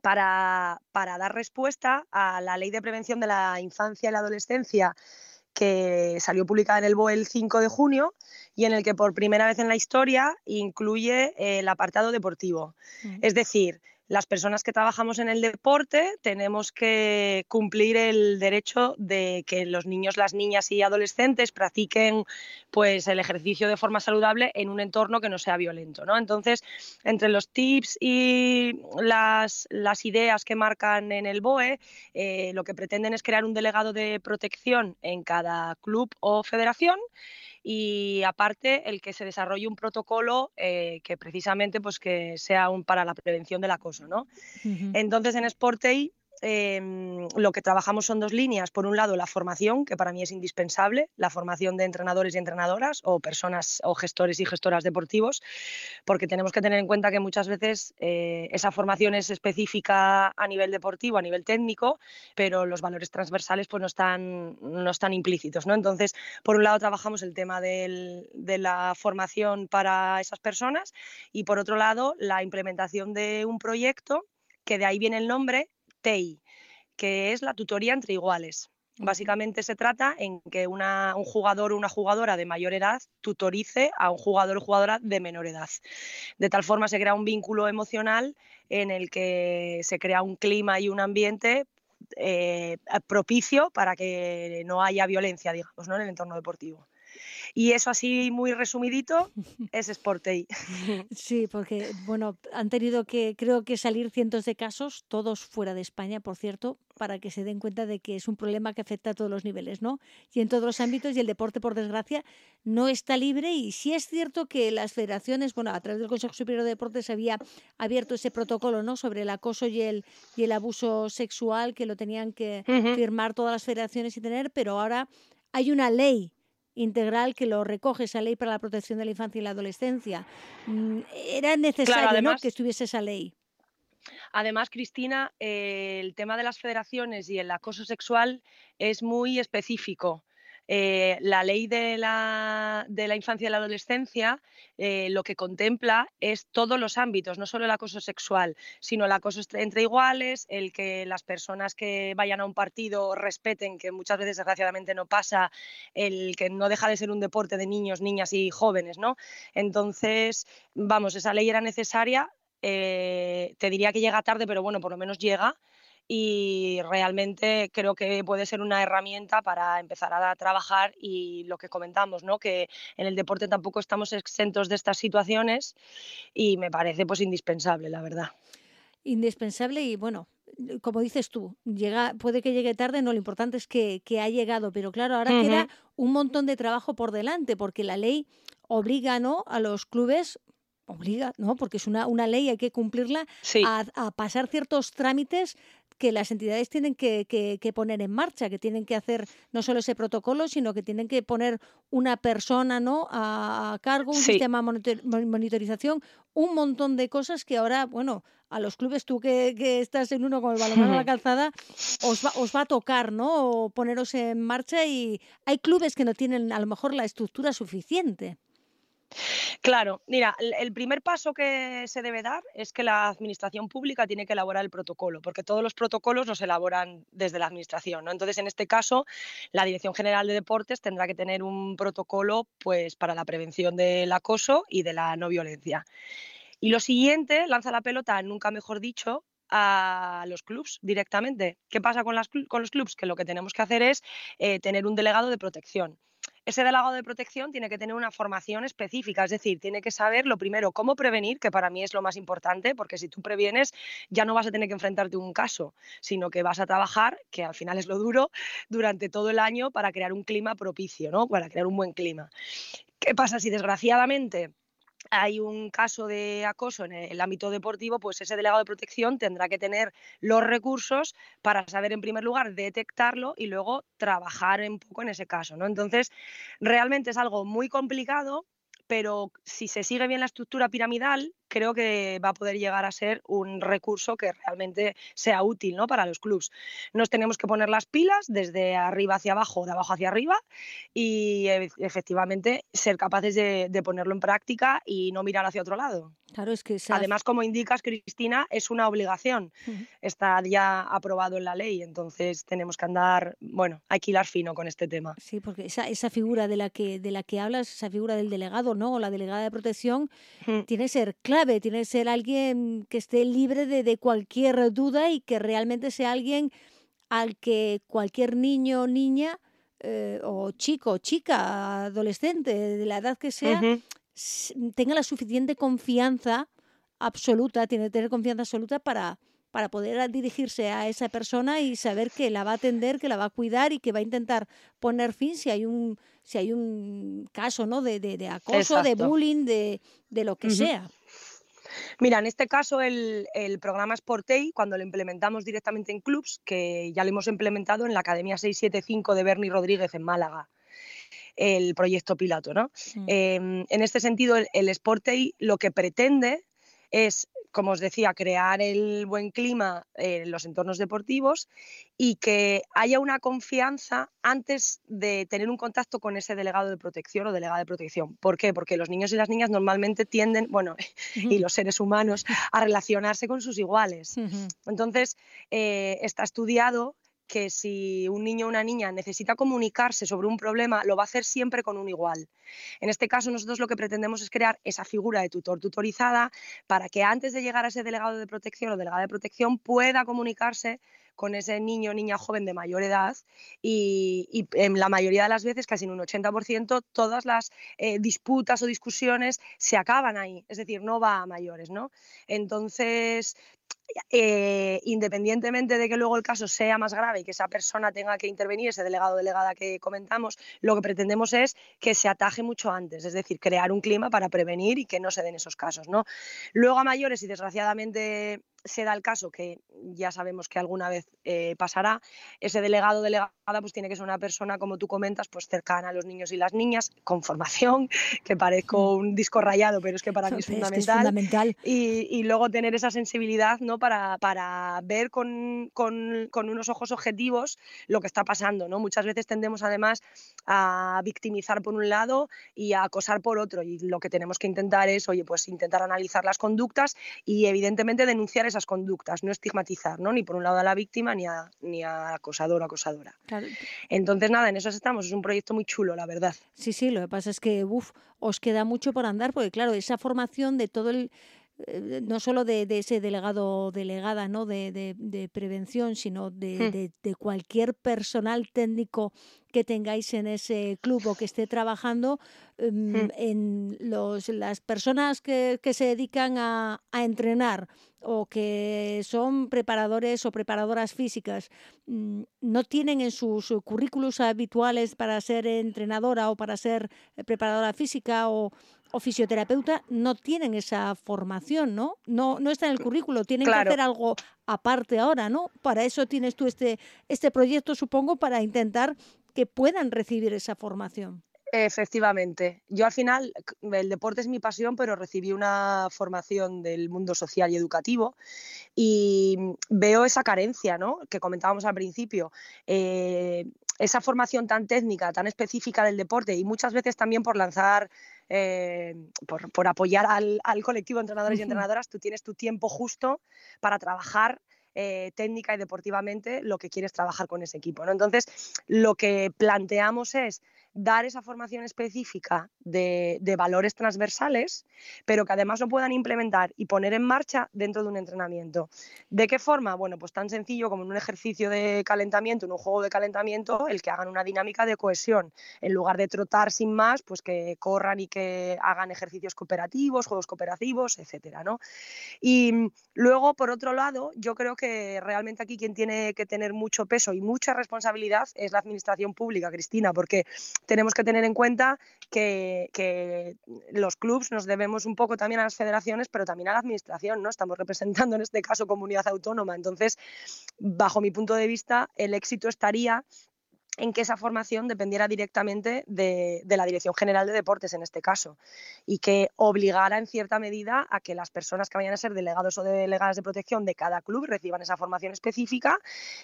para, dar respuesta a la Ley de Prevención de la Infancia y la Adolescencia que salió publicada en el BOE el 5 de junio y en el que por primera vez en la historia incluye el apartado deportivo. Mm. Es decir, las personas que trabajamos en el deporte tenemos que cumplir el derecho de que los niños, las niñas y adolescentes practiquen pues el ejercicio de forma saludable en un entorno que no sea violento. ¿no? Entonces, entre los tips y las, las ideas que marcan en el BOE, eh, lo que pretenden es crear un delegado de protección en cada club o federación y aparte el que se desarrolle un protocolo eh, que precisamente pues que sea un para la prevención del acoso, ¿no? Entonces en Sportei Em, lo que trabajamos son dos líneas. Por un lado, la formación, que para mí es indispensable, la formación de entrenadores y entrenadoras o personas o gestores y gestoras deportivos, porque tenemos que tener en cuenta que muchas veces eh, esa formación es específica a nivel deportivo, a nivel técnico, pero los valores transversales pues no están, no están implícitos. ¿no? Entonces, por un lado, trabajamos el tema de la formación para esas personas y por otro lado, la implementación de un proyecto que de ahí viene el nombre, TEI, que es la tutoría entre iguales. Básicamente se trata en que un jugador o una jugadora de mayor edad tutorice a un jugador o jugadora de menor edad. De tal forma se crea un vínculo emocional en el que se crea un clima y un ambiente eh, propicio para que no haya violencia, digamos, ¿no? en el entorno deportivo. Y eso así muy resumidito [LAUGHS] es Sportei. [LAUGHS] Sí, porque bueno, han tenido que, creo que salir cientos de casos, todos fuera de España, por cierto, para que se den cuenta de que es un problema que afecta a todos los niveles, ¿no? Y en todos los ámbitos, y el deporte, por desgracia, no está libre. Y sí es cierto que las federaciones, bueno, a través del Consejo Superior de Deportes había abierto ese protocolo, ¿no? Sobre el acoso y el, y el abuso sexual, que lo tenían que firmar todas las federaciones y tener, pero ahora hay una ley integral que lo recoge, esa ley para la protección de la infancia y la adolescencia. Mm, era necesario que estuviese esa ley. Además, Cristina, eh, el tema de las federaciones y el acoso sexual es muy específico. Eh, la ley de la, infancia y la adolescencia eh, lo que contempla es todos los ámbitos, no solo el acoso sexual, sino el acoso entre iguales, el que las personas que vayan a un partido respeten, que muchas veces desgraciadamente no pasa, el que no deja de ser un deporte de niños, niñas y jóvenes, ¿no? Entonces, vamos, esa ley era necesaria. Eh, te diría que llega tarde, pero bueno, por lo menos llega y realmente creo que puede ser una herramienta para empezar a trabajar y lo que comentamos, ¿no? que en el deporte tampoco estamos exentos de estas situaciones y me parece pues indispensable, la verdad. Indispensable y bueno, como dices tú, llega, puede que llegue tarde, no, lo importante es que, ha llegado, pero claro, ahora queda un montón de trabajo por delante, porque la ley obliga ¿no? a los clubes, obliga, ¿no? Porque es una, una ley, hay que cumplirla, a, a, pasar ciertos trámites que las entidades tienen que, poner en marcha, que tienen que hacer no solo ese protocolo, sino que tienen que poner una persona ¿no? a, cargo, un sistema de monitorización, un montón de cosas que ahora, bueno, a los clubes, tú que, estás en uno con el balón a la [LAUGHS] calzada, os va, os va a tocar, ¿no? poneros en marcha y hay clubes que no tienen a lo mejor la estructura suficiente. Claro, mira, el primer paso que se debe dar es que la administración pública tiene que elaborar el protocolo, porque todos los protocolos los elaboran desde la administración, ¿no? Entonces, en este caso, la Dirección General de Deportes tendrá que tener un protocolo pues para la prevención del acoso y de la no violencia. Y lo siguiente, lanza la pelota, nunca mejor dicho, a los clubs directamente. ¿Qué pasa con, las, con los clubs? Que lo que tenemos que hacer es eh, tener un delegado de protección ese delegado de protección tiene que tener una formación específica, es decir, tiene que saber lo primero, cómo prevenir, que para mí es lo más importante, porque si tú previenes ya no vas a tener que enfrentarte a un caso, sino que vas a trabajar, que al final es lo duro, durante todo el año para crear un clima propicio, ¿no? Para crear un buen clima. ¿Qué pasa si desgraciadamente hay un caso de acoso en el ámbito deportivo, pues ese delegado de protección tendrá que tener los recursos para saber, en primer lugar, detectarlo y luego trabajar un poco en ese caso. ¿no? Entonces, realmente es algo muy complicado, pero si se sigue bien la estructura piramidal, creo que va a poder llegar a ser un recurso que realmente sea útil ¿no? para los clubs. Nos tenemos que poner las pilas desde arriba hacia abajo, de abajo hacia arriba y efectivamente ser capaces de, ponerlo en práctica y no mirar hacia otro lado. Claro, es que Además, como indicas, Cristina, es una obligación. Está ya aprobado en la ley, entonces tenemos que andar, bueno, hay que hilar fino con este tema. Sí, porque esa, esa figura de la, que, de la que hablas, esa figura del delegado, ¿no? O la delegada de protección, tiene que ser clave tiene que ser alguien que esté libre de, cualquier duda y que realmente sea alguien al que cualquier niño o niña eh, o chico, chica, adolescente, de la edad que sea, tenga la suficiente confianza absoluta, tiene que tener confianza absoluta para, para poder dirigirse a esa persona y saber que la va a atender, que la va a cuidar y que va a intentar poner fin si hay un, si hay un caso ¿no? de, de, acoso, de bullying, de, de lo que sea. Mira, en este caso el, programa Sportei, cuando lo implementamos directamente en clubs, que ya lo hemos implementado en la Academia 675 de Bernie Rodríguez en Málaga el proyecto piloto. ¿no? Em, en este sentido, el, el Sportei lo que pretende es como os decía, crear el buen clima en los entornos deportivos y que haya una confianza antes de tener un contacto con ese delegado de protección o delegada de protección. ¿Por qué? Porque los niños y las niñas normalmente tienden, bueno, [LAUGHS] y los seres humanos, a relacionarse con sus iguales. Entonces, eh, está estudiado que si un niño o una niña necesita comunicarse sobre un problema, lo va a hacer siempre con un igual. En este caso, nosotros lo que pretendemos es crear esa figura de tutor tutorizada para que antes de llegar a ese delegado de protección o delegada de protección pueda comunicarse con ese niño o niña joven de mayor edad y, en la mayoría de las veces, casi en un 80%, todas las eh, disputas o discusiones se acaban ahí, es decir, no va a mayores, ¿no? Entonces, eh, independientemente de que luego el caso sea más grave y que esa persona tenga que intervenir, ese delegado o delegada que comentamos, lo que pretendemos es que se ataje mucho antes, es decir, crear un clima para prevenir y que no se den esos casos. ¿no? Luego a mayores, y desgraciadamente se da el caso que ya sabemos que alguna vez eh, pasará, ese delegado o delegada pues tiene que ser una persona, como tú comentas, pues cercana a los niños y las niñas, con formación, [LAUGHS] que parezco mm. un disco rayado, pero es que para mí es fundamental. Y, luego tener esa sensibilidad ¿no? para, para ver con, con, con, unos ojos objetivos lo que está pasando. ¿no? Muchas veces tendemos además a victimizar por un lado y a acosar por otro. Y lo que tenemos que intentar es, oye, pues intentar analizar las conductas y evidentemente denunciar esas conductas, no estigmatizar, ¿no? Ni por un lado a la víctima ni a, ni a acosador o acosadora. Entonces, nada, en eso estamos. Es un proyecto muy chulo, la verdad. Sí, sí, lo que pasa es que, uf, os queda mucho por andar, porque claro, esa formación de todo el eh, no solo de, ese delegado o delegada ¿no? de, prevención, sino hmm. de, cualquier personal técnico que tengáis en ese club o que esté trabajando, em, hmm. en los, las personas que, se dedican a, entrenar o que son preparadores o preparadoras físicas, mm, no tienen en sus currículos habituales para ser entrenadora o para ser preparadora física o o fisioterapeuta no tienen esa formación, ¿no? No, no está en el currículo, tienen que hacer algo aparte ahora, ¿no? Para eso tienes tú este, este proyecto, supongo, para intentar que puedan recibir esa formación. Efectivamente. Yo al final, el deporte es mi pasión, pero recibí una formación del mundo social y educativo y veo esa carencia, ¿no? Que comentábamos al principio. Eh, esa formación tan técnica, tan específica del deporte y muchas veces también por lanzar eh, por, apoyar al, colectivo de entrenadores y entrenadoras, tú tienes tu tiempo justo para trabajar eh, técnica y deportivamente lo que quieres trabajar con ese equipo. ¿no? Entonces, lo que planteamos es dar esa formación específica de, valores transversales, pero que además lo puedan implementar y poner en marcha dentro de un entrenamiento. ¿De qué forma? Bueno, pues tan sencillo como en un ejercicio de calentamiento, en un juego de calentamiento, el que hagan una dinámica de cohesión. En lugar de trotar sin más, pues que corran y que hagan ejercicios cooperativos, juegos cooperativos, etcétera, ¿no? Y luego, por otro lado, yo creo que realmente aquí quien tiene que tener mucho peso y mucha responsabilidad es la administración pública, Cristina, porque tenemos que tener en cuenta que, los clubes nos debemos un poco también a las federaciones, pero también a la administración, ¿no? Estamos representando en este caso comunidad autónoma. Entonces, bajo mi punto de vista, el éxito estaría en que esa formación dependiera directamente de, la Dirección General de Deportes en este caso y que obligara en cierta medida a que las personas que vayan a ser delegados o delegadas de protección de cada club reciban esa formación específica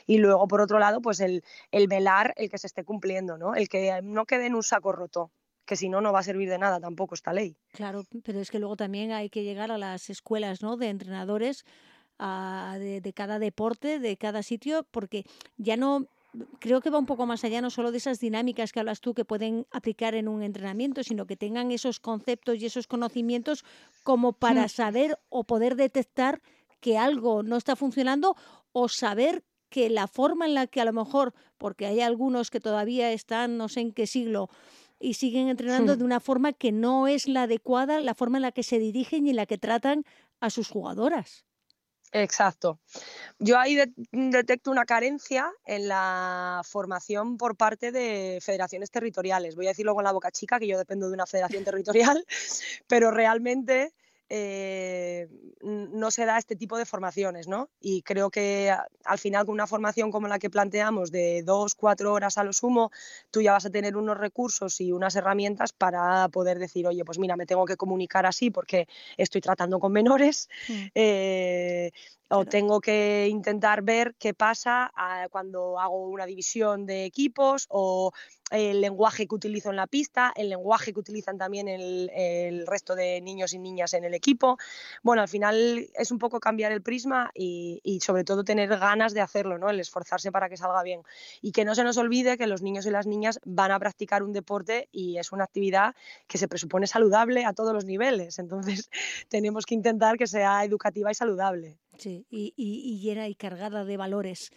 y luego por otro lado pues el, velar el que se esté cumpliendo, ¿no? el que no quede en un saco roto que si no, no va a servir de nada tampoco esta ley. Claro, pero es que luego también hay que llegar a las escuelas ¿no? de entrenadores de, de, cada deporte, de cada sitio, porque ya no creo que va un poco más allá, no solo de esas dinámicas que hablas tú que pueden aplicar en un entrenamiento, sino que tengan esos conceptos y esos conocimientos como para mm. saber o poder detectar que algo no está funcionando o saber que la forma en la que a lo mejor, porque hay algunos que todavía están no sé en qué siglo y siguen entrenando de una forma que no es la adecuada, la forma en la que se dirigen y en la que tratan a sus jugadoras. Exacto. Yo ahí detecto una carencia en la formación por parte de federaciones territoriales. Voy a decirlo con la boca chica, que yo dependo de una federación territorial, [LAUGHS] pero realmente eh, no se da este tipo de formaciones, ¿no? Y creo que al final con una formación como la que planteamos de dos, cuatro horas a lo sumo, tú ya vas a tener unos recursos y unas herramientas para poder decir, oye, pues mira, me tengo que comunicar así porque estoy tratando con menores. Mm. Eh, o tengo que intentar ver qué pasa ah, cuando hago una división de equipos o el lenguaje que utilizo en la pista, el lenguaje que utilizan también el, resto de niños y niñas en el equipo. Bueno, al final es un poco cambiar el prisma y, sobre todo tener ganas de hacerlo, ¿no? el esforzarse para que salga bien. Y que no se nos olvide que los niños y las niñas van a practicar un deporte y es una actividad que se presupone saludable a todos los niveles. Entonces [LAUGHS] tenemos que intentar que sea educativa y saludable. Sí, y, y llena y cargada de valores.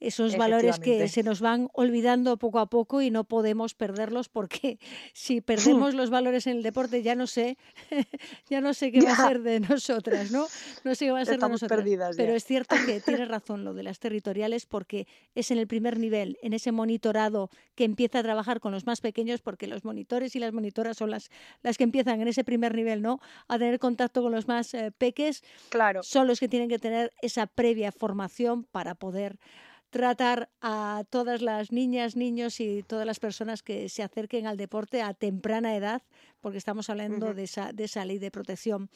Esos valores que se nos van olvidando poco a poco y no podemos perderlos porque [LAUGHS] si [LAUGHS] perdemos los valores en el deporte ya no sé, [LAUGHS] ya no sé qué va a ser de nosotras, ¿no? No sé qué va a ser de nosotras. Perdidas Pero es cierto que tienes razón lo de las territoriales porque es en el primer nivel, en ese monitorado que empieza a trabajar con los más pequeños porque los monitores y las monitoras son las, las que empiezan en ese primer nivel, ¿no? A tener contacto con los más eh, peques. Claro. Son los que tienen que tener esa previa formación para poder tratar a todas las niñas, niños y todas las personas que se acerquen al deporte a temprana edad, porque estamos hablando de, esa, de esa ley de protección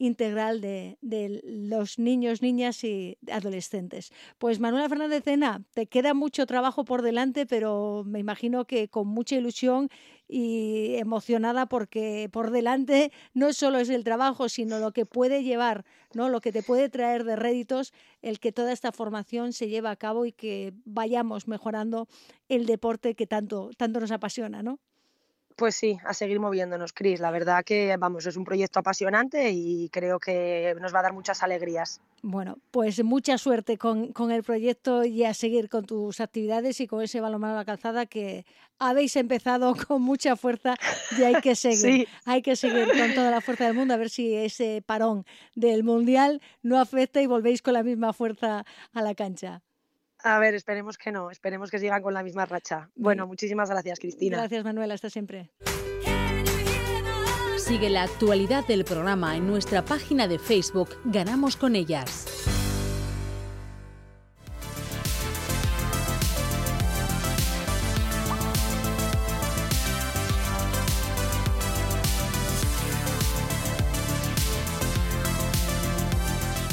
integral de, los niños, niñas y adolescentes. Pues Manuela Fernández Cena, te queda mucho trabajo por delante, pero me imagino que con mucha ilusión y emocionada porque por delante no solo es el trabajo, sino lo que puede llevar, ¿no? lo que te puede traer de réditos el que toda esta formación se lleve a cabo y que vayamos mejorando el deporte que tanto, tanto nos apasiona, ¿no? Pues sí, a seguir moviéndonos, Cris. La verdad que, vamos, es un proyecto apasionante y creo que nos va a dar muchas alegrías. Bueno, pues mucha suerte con, el proyecto y a seguir con tus actividades y con ese balonmano a la calzada que habéis empezado [LAUGHS] con mucha fuerza y hay que [LAUGHS] seguir. Hay que seguir con toda la fuerza del mundo a ver si ese parón del Mundial no afecta y volvéis con la misma fuerza a la cancha. A ver, esperemos que no, esperemos que sigan con la misma racha. Bueno, muchísimas gracias, Cristina. Gracias, Manuela, hasta siempre. Sigue la actualidad del programa en nuestra página de Facebook Ganamos con ellas.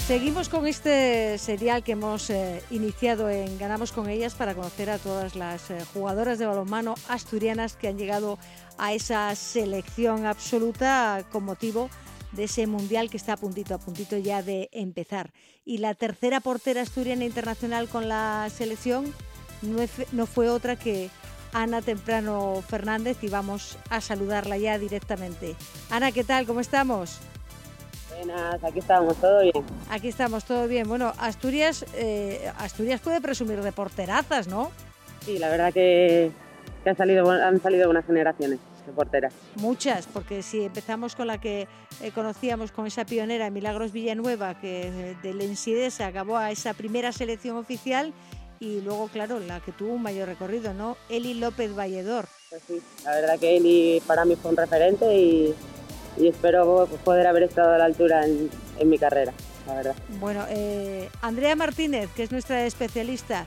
Seguimos con este serial que hemos eh, iniciado en Ganamos con ellas para conocer a todas las eh, jugadoras de balonmano asturianas que han llegado a esa selección absoluta con motivo de ese mundial que está a puntito, a puntito ya de empezar. Y la tercera portera asturiana internacional con la selección no fue otra que Ana Temprano Fernández y vamos a saludarla ya directamente. Ana, ¿qué tal? ¿Cómo estamos? Buenas, aquí estamos, todo bien. Aquí estamos, todo bien. Bueno, Asturias, eh, Asturias puede presumir de porterazas, ¿no? Sí, la verdad que, han, salido, han salido buenas generaciones de porteras. Muchas, porque si empezamos con la que eh, conocíamos, con esa pionera Milagros Villanueva, que eh, del Ensidesa acabó a esa primera selección oficial, y luego, claro, la que tuvo un mayor recorrido, ¿no? Eli López Valledor. Pues sí, la verdad que Eli para mí fue un referente y y espero poder haber estado a la altura en, mi carrera, la verdad. Bueno, eh, Andrea Martínez, que es nuestra especialista,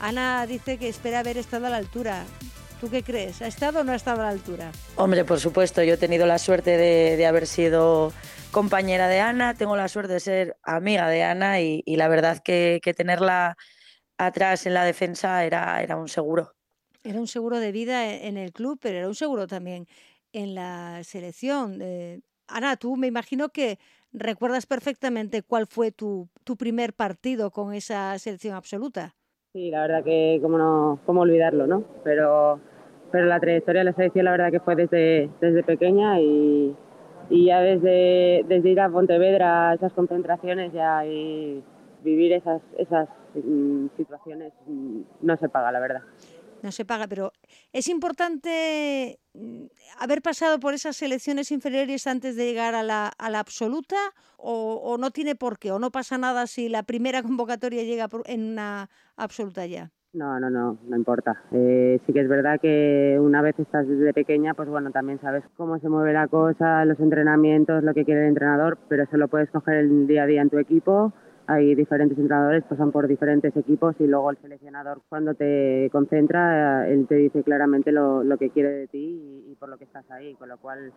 Ana dice que espera haber estado a la altura. ¿Tú qué crees? ¿Ha estado o no ha estado a la altura? Hombre, por supuesto, yo he tenido la suerte de, haber sido compañera de Ana, tengo la suerte de ser amiga de Ana y, la verdad que, tenerla atrás en la defensa era, era un seguro. Era un seguro de vida en el club, pero era un seguro también en la selección. Eh, Ana, tú me imagino que recuerdas perfectamente cuál fue tu, tu primer partido con esa selección absoluta. Sí, la verdad que cómo no cómo olvidarlo, ¿no? Pero pero la trayectoria de la selección la verdad que fue desde, desde pequeña y, y ya desde, desde ir a Pontevedra a esas concentraciones ya y vivir esas, esas mm, situaciones mm, no se paga, la verdad no se paga, pero es importante mm, haber pasado por esas selecciones inferiores antes de llegar a la, absoluta o, no tiene por qué, o no pasa nada si la primera [LAUGHS] convocatoria llega en una absoluta ya. No, no, no, no importa. Eh, sí que es verdad que una vez estás desde pequeña, pues bueno, también sabes cómo se mueve la cosa, los entrenamientos, lo que quiere el entrenador, pero eso lo puedes coger el día a día en tu equipo hay diferentes entrenadores, pasan por diferentes equipos y luego el seleccionador cuando te concentra, él te dice claramente lo, que quiere de ti y, por lo que estás ahí, con lo cual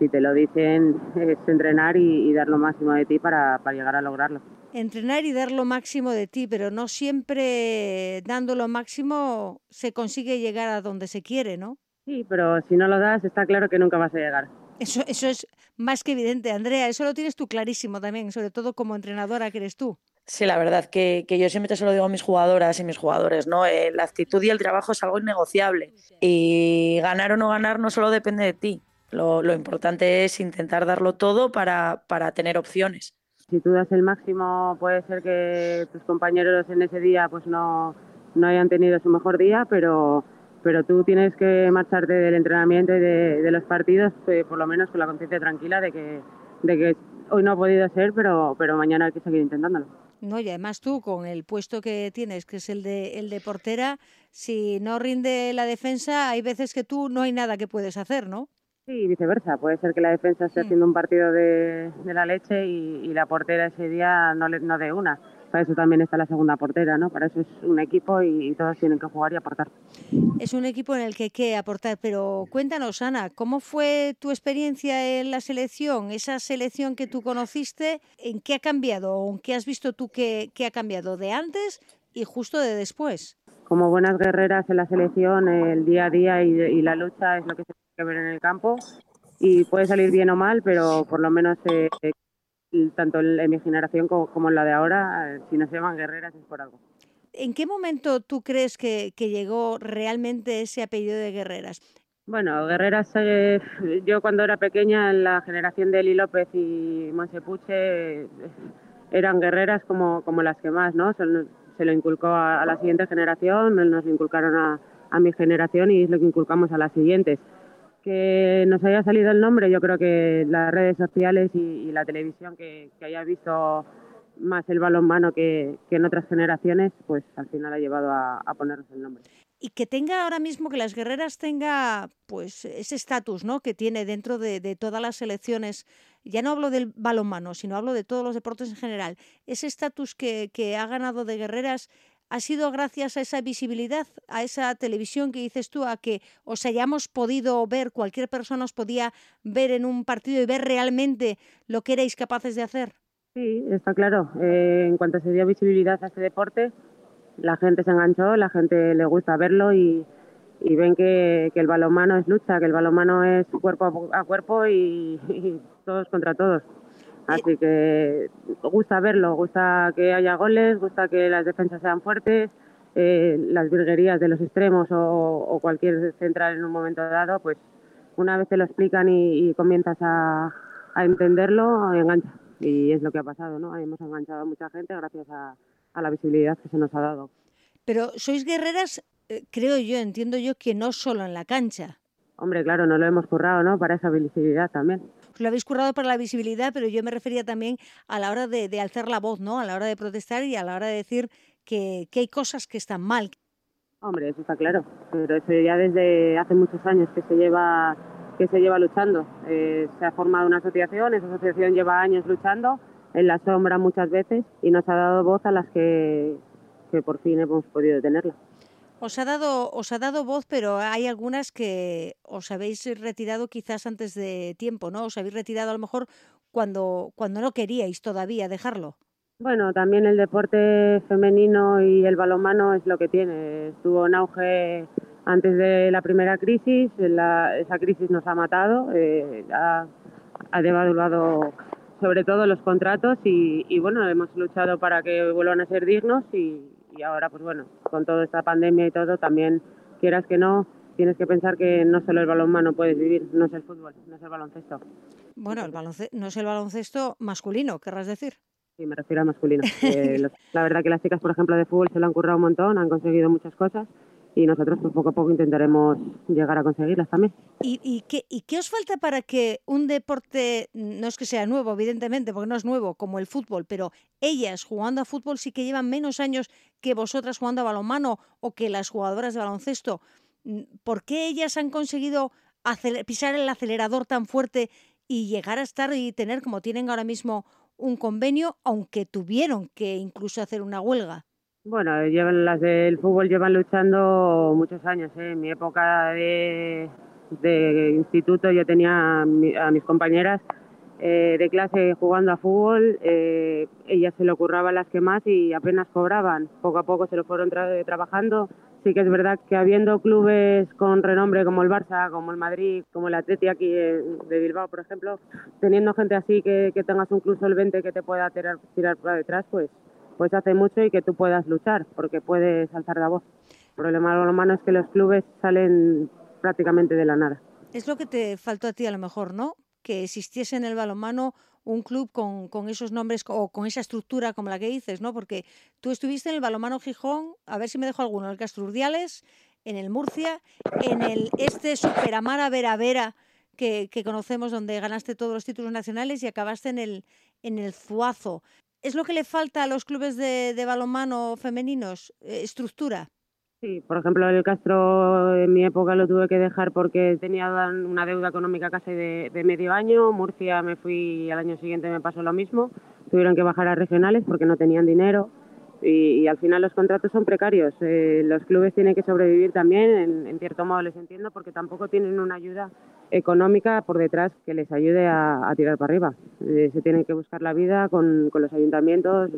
si te lo dicen [LAUGHS] es entrenar y, dar lo máximo de ti para, para llegar a lograrlo. Entrenar y dar lo máximo de ti, pero no siempre dando lo máximo se consigue llegar a donde se quiere, ¿no? Sí, pero si no lo das está claro que nunca vas a llegar. Eso, eso es más que evidente, Andrea. Eso lo tienes tú clarísimo también, sobre todo como entrenadora que eres tú. Sí, la verdad que, que yo siempre se lo digo a mis jugadoras y mis jugadores, ¿no? Eh, la actitud y el trabajo es algo innegociable. Y ganar o no ganar no solo depende de ti. Lo, lo importante es intentar darlo todo para, para tener opciones. Si tú das el máximo, puede ser que tus compañeros en ese día pues no, no hayan tenido su mejor día, pero, pero tú tienes que marcharte del entrenamiento y de, los partidos, eh, por lo menos con la conciencia tranquila de que, de que hoy no ha podido ser, pero, pero mañana hay que seguir intentándolo. No, y además tú, con el puesto que tienes, que es el de, el de portera, si no rinde la defensa, hay veces que tú no hay nada que puedes hacer, ¿no? Sí, viceversa. Puede ser que la defensa esté haciendo un partido de, de la leche y, y, la portera ese día no, le, no dé una para eso también está la segunda portera, ¿no? Para eso es un equipo y, todos tienen que jugar y aportar. Es un equipo en el que hay que aportar, pero cuéntanos, Ana, ¿cómo fue tu experiencia en la selección? Esa selección que tú conociste, ¿en qué ha cambiado o en qué has visto tú que, ha cambiado de antes y justo de después? Como buenas guerreras en la selección, el día a día y, la lucha es lo que se tiene que ver en el campo y puede salir bien o mal, pero por lo menos eh, tanto en mi generación como, en la de ahora, si no se llaman guerreras es por algo. ¿En qué momento tú crees que, llegó realmente ese apellido de guerreras? Bueno, guerreras, eh, yo cuando era pequeña, en la generación de Eli López y Monsepuche, eran guerreras como, como las que más, ¿no? Se, lo inculcó a, la siguiente generación, nos lo inculcaron a, a mi generación y es lo que inculcamos a las siguientes que nos haya salido el nombre, yo creo que las redes sociales y, la televisión que, haya visto más el balonmano que, que en otras generaciones, pues al final ha llevado a, ponernos el nombre. Y que tenga ahora mismo, que las guerreras tenga pues ese estatus ¿no? que tiene dentro de, de todas las selecciones, ya no hablo del balonmano, sino hablo de todos los deportes en general, ese estatus que, que ha ganado de guerreras ha sido gracias a esa visibilidad, a esa televisión que dices tú, a que os hayamos podido ver, cualquier persona os podía ver en un partido y ver realmente lo que erais capaces de hacer. Sí, está claro. Eh, en cuanto se dio visibilidad a este deporte, la gente se enganchó, la gente le gusta verlo y, ven que, el balonmano es lucha, que el balonmano es cuerpo a, cuerpo [LAUGHS] y todos contra todos. Así que gusta verlo, gusta que haya goles, gusta que las defensas sean fuertes, eh, las virguerías de los extremos o, cualquier central en un momento dado, pues una vez te lo explican y, comienzas a, entenderlo, engancha. Y es lo que ha pasado, ¿no? Hemos enganchado a mucha gente gracias a, la visibilidad que se nos ha dado. Pero sois guerreras, eh, creo yo, entiendo yo, que no solo en la cancha. Hombre, claro, no lo hemos currado, ¿no? Para esa visibilidad también lo habéis currado para la visibilidad, pero yo me refería también a la hora de, alzar la voz, ¿no? A la hora de protestar y a la hora de decir que, hay cosas que están mal. Hombre, eso está claro, pero eso ya desde hace muchos años que se lleva que se lleva luchando. Eh, se ha formado una asociación, esa asociación lleva años luchando en la sombra muchas veces y nos ha dado voz a las que, que por fin hemos podido tenerla. Os ha dado, os ha dado voz, pero hay algunas que os habéis retirado quizás antes de tiempo, ¿no? Os habéis retirado a lo mejor cuando, cuando no queríais todavía dejarlo. Bueno, también el deporte femenino y el balonmano es lo que tiene. Estuvo en auge antes de la primera crisis, esa crisis nos ha matado, eh, ha, ha, sobre todo los contratos y, y bueno, hemos luchado para que vuelvan a ser dignos y, y ahora pues bueno, con toda esta pandemia y todo, también quieras que no, tienes que pensar que no solo el balonmano puedes vivir, no es el fútbol, no es el baloncesto. Bueno, el baloncesto, no es el baloncesto masculino, querrás decir. Sí, me refiero a masculino. [LAUGHS] Eh, la verdad que las chicas, por ejemplo, de fútbol se lo han currado un montón, han conseguido muchas cosas y nosotros pues, poco a poco intentaremos llegar a conseguirlas también. ¿Y, y, qué, ¿Y qué os falta para que un deporte, no es que sea nuevo, evidentemente, porque no es nuevo como el fútbol, pero ellas jugando a fútbol sí que llevan menos años que vosotras jugando a balonmano o que las jugadoras de baloncesto? ¿Por qué ellas han conseguido pisar el acelerador tan fuerte y llegar a estar y tener como tienen ahora mismo un convenio, aunque tuvieron que incluso hacer una huelga? Bueno, llevan las del fútbol llevan luchando muchos años. ¿eh? En mi época de, instituto yo tenía a, mis compañeras eh, de clase jugando a fútbol. Eh, ellas se lo curraban las que más y apenas cobraban. Poco a poco se lo fueron trabajando. Sí que es verdad que habiendo clubes con renombre como el Barça, como el Madrid, como el Atleti aquí de Bilbao, por ejemplo, teniendo gente así que, que tengas un club solvente que te pueda tirar, tirar para detrás, pues pues hace mucho y que tú puedas luchar, porque puedes alzar la voz. El problema de lo humano es que los clubes salen prácticamente de la nada. Es lo que te faltó a ti a lo mejor, ¿no? Que existiese en el balonmano un club con, con, esos nombres o con esa estructura como la que dices, ¿no? Porque tú estuviste en el Balomano Gijón, a ver si me dejo alguno, en el Castrurdiales, en el Murcia, en el este Superamara Vera Vera que, que, conocemos, donde ganaste todos los títulos nacionales y acabaste en el, en el Zuazo. ¿Es lo que le falta a los clubes de, balonmano femeninos? Eh, ¿Estructura? Sí, por ejemplo, el Castro en mi época lo tuve que dejar porque tenía una deuda económica casi de, medio año. Murcia me fui y al año siguiente me pasó lo mismo. Tuvieron que bajar a regionales porque no tenían dinero y, al final los contratos son precarios. Eh, los clubes tienen que sobrevivir también, en, cierto modo les entiendo, porque tampoco tienen una ayuda económica por detrás que les ayude a, tirar para arriba. Eh, se tienen que buscar la vida con, con los ayuntamientos,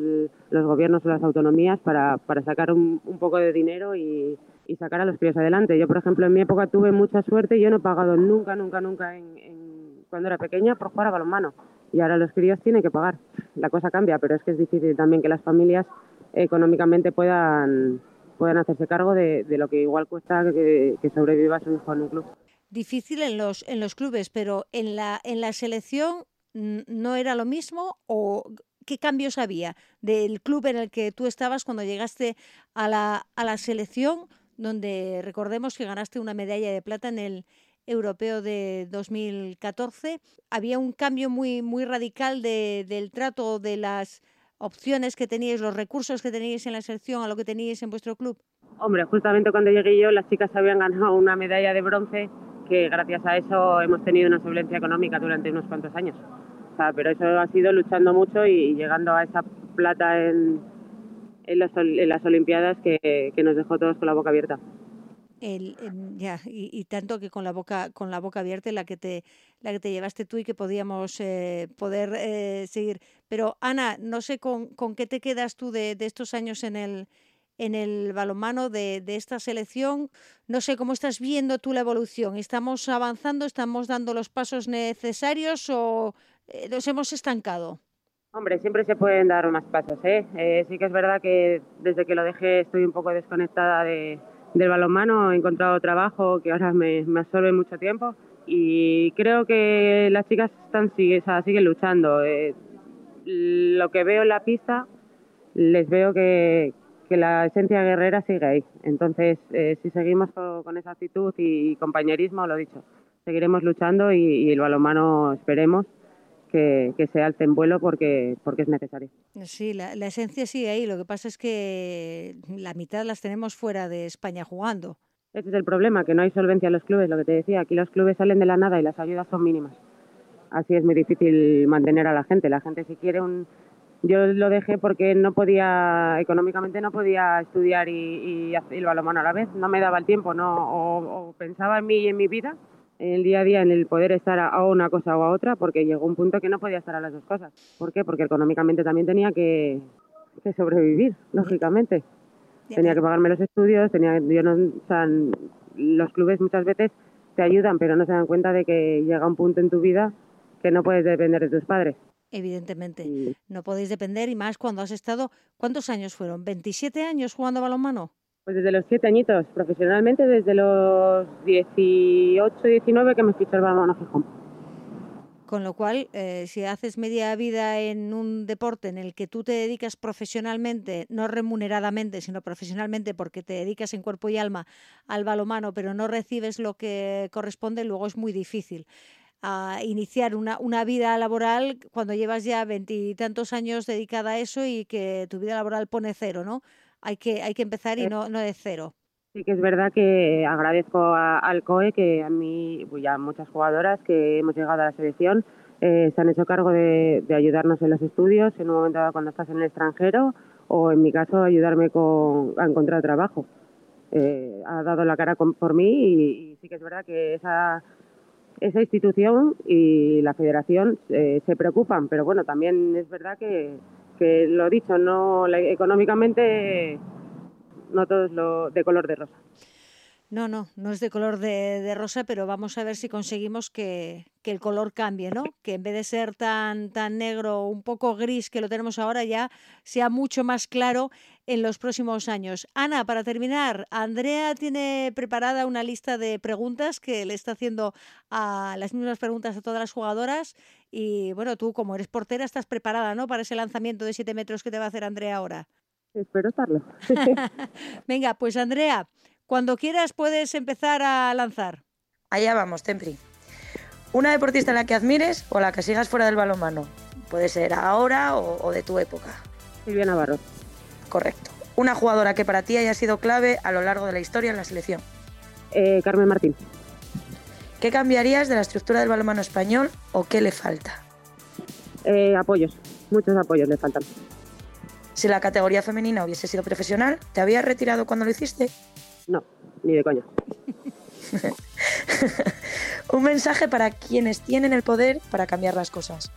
los gobiernos o las autonomías para, para sacar un, poco de dinero y, y, sacar a los críos adelante. Yo, por ejemplo, en mi época tuve mucha suerte y yo no he pagado nunca, nunca, nunca en, cuando era pequeña por jugar a balonmano. Y ahora los críos tienen que pagar. La cosa cambia, pero es que es difícil también que las familias económicamente puedan puedan hacerse cargo de, de lo que igual cuesta que, que sobreviva su hijo en un club difícil en los, en los clubes, pero en la, en la selección no era lo mismo o qué cambios había del club en el que tú estabas cuando llegaste a la, a la selección, donde recordemos que ganaste una medalla de plata en el europeo de 2014. Había un cambio muy, muy radical de, del trato de las opciones que teníais, los recursos que teníais en la selección a lo que teníais en vuestro club. Hombre, justamente cuando llegué yo, las chicas habían ganado una medalla de bronce que gracias a eso hemos tenido una solvencia económica durante unos cuantos años. O sea, pero eso ha sido luchando mucho y llegando a esa plata en, las, Olimpiadas que, nos dejó todos con la boca abierta. El, ya, y, y, tanto que con la boca con la boca abierta la que te la que te llevaste tú y que podíamos eh, poder eh, seguir. Pero Ana, no sé con, con qué te quedas tú de, de estos años en el en el balonmano de, de, esta selección. No sé cómo estás viendo tú la evolución. ¿Estamos avanzando? ¿Estamos dando los pasos necesarios o eh, nos hemos estancado? Hombre, siempre se pueden dar más pasos. ¿eh? Eh, sí que es verdad que desde que lo dejé estoy un poco desconectada de, del balonmano. He encontrado trabajo que ahora me, me, absorbe mucho tiempo y creo que las chicas están, sigue, o sea, siguen luchando. Eh, lo que veo en la pista, les veo que, que la esencia guerrera sigue ahí. Entonces, eh, si seguimos con, esa actitud y, compañerismo, lo dicho, seguiremos luchando y, y el balonmano esperemos que, que, se alce en vuelo porque, porque es necesario. Sí, la, la, esencia sigue ahí. Lo que pasa es que la mitad las tenemos fuera de España jugando. Ese es el problema, que no hay solvencia en los clubes. Lo que te decía, aquí los clubes salen de la nada y las ayudas son mínimas. Así es muy difícil mantener a la gente. La gente si quiere un, yo lo dejé porque no podía, económicamente no podía estudiar y, y hacer el balonmano a la vez, no me daba el tiempo, no, o, o, pensaba en mí y en mi vida, en el día a día, en el poder estar a, una cosa o a otra, porque llegó un punto que no podía estar a las dos cosas. ¿Por qué? Porque económicamente también tenía que, que sobrevivir, lógicamente. Tenía que pagarme los estudios, tenía, yo no, o sea, los clubes muchas veces te ayudan, pero no se dan cuenta de que llega un punto en tu vida que no puedes depender de tus padres evidentemente. No podéis depender y más cuando has estado, ¿cuántos años fueron? ¿27 años jugando balonmano? Pues desde los 7 añitos, profesionalmente desde los 18, 19 que me fichó el balonmano Gijón. Con lo cual, eh, si haces media vida en un deporte en el que tú te dedicas profesionalmente, no remuneradamente, sino profesionalmente porque te dedicas en cuerpo y alma al balomano, pero no recibes lo que corresponde, luego es muy difícil a iniciar una, una vida laboral cuando llevas ya veintitantos años dedicada a eso y que tu vida laboral pone cero, ¿no? Hay que, hay que empezar y no, no de cero. Sí que es verdad que agradezco a, al COE que a mí, pues ya muchas jugadoras que hemos llegado a la selección eh, se han hecho cargo de, de, ayudarnos en los estudios en un momento dado cuando estás en el extranjero o en mi caso ayudarme con, a encontrar trabajo. Eh, ha dado la cara con, por mí y, y sí que es verdad que esa esa institución y la federación eh, se preocupan, pero bueno, también es verdad que, que lo dicho, no económicamente no todo es lo de color de rosa. No, no, no es de color de, rosa, pero vamos a ver si conseguimos que, el color cambie, ¿no? Que en vez de ser tan, tan negro, un poco gris que lo tenemos ahora, ya sea mucho más claro en los próximos años. Ana, para terminar, Andrea tiene preparada una lista de preguntas que le está haciendo a las mismas preguntas a todas las jugadoras. Y bueno, tú como eres portera estás preparada, ¿no? Para ese lanzamiento de 7 metros que te va a hacer Andrea ahora. Espero estarlo. [LAUGHS] Venga, pues Andrea, cuando quieras puedes empezar a lanzar. Allá vamos, Tempri. Una deportista en la que admires o la que sigas fuera del balonmano. Puede ser ahora o, de tu época. Silvia Navarro. Correcto. Una jugadora que para ti haya sido clave a lo largo de la historia en la selección. Eh, Carmen Martín. ¿Qué cambiarías de la estructura del balonmano español o qué le falta? Eh, apoyos, muchos apoyos le faltan. Si la categoría femenina hubiese sido profesional, ¿te habías retirado cuando lo hiciste? No, ni de coña. [LAUGHS] Un mensaje para quienes tienen el poder para cambiar las cosas.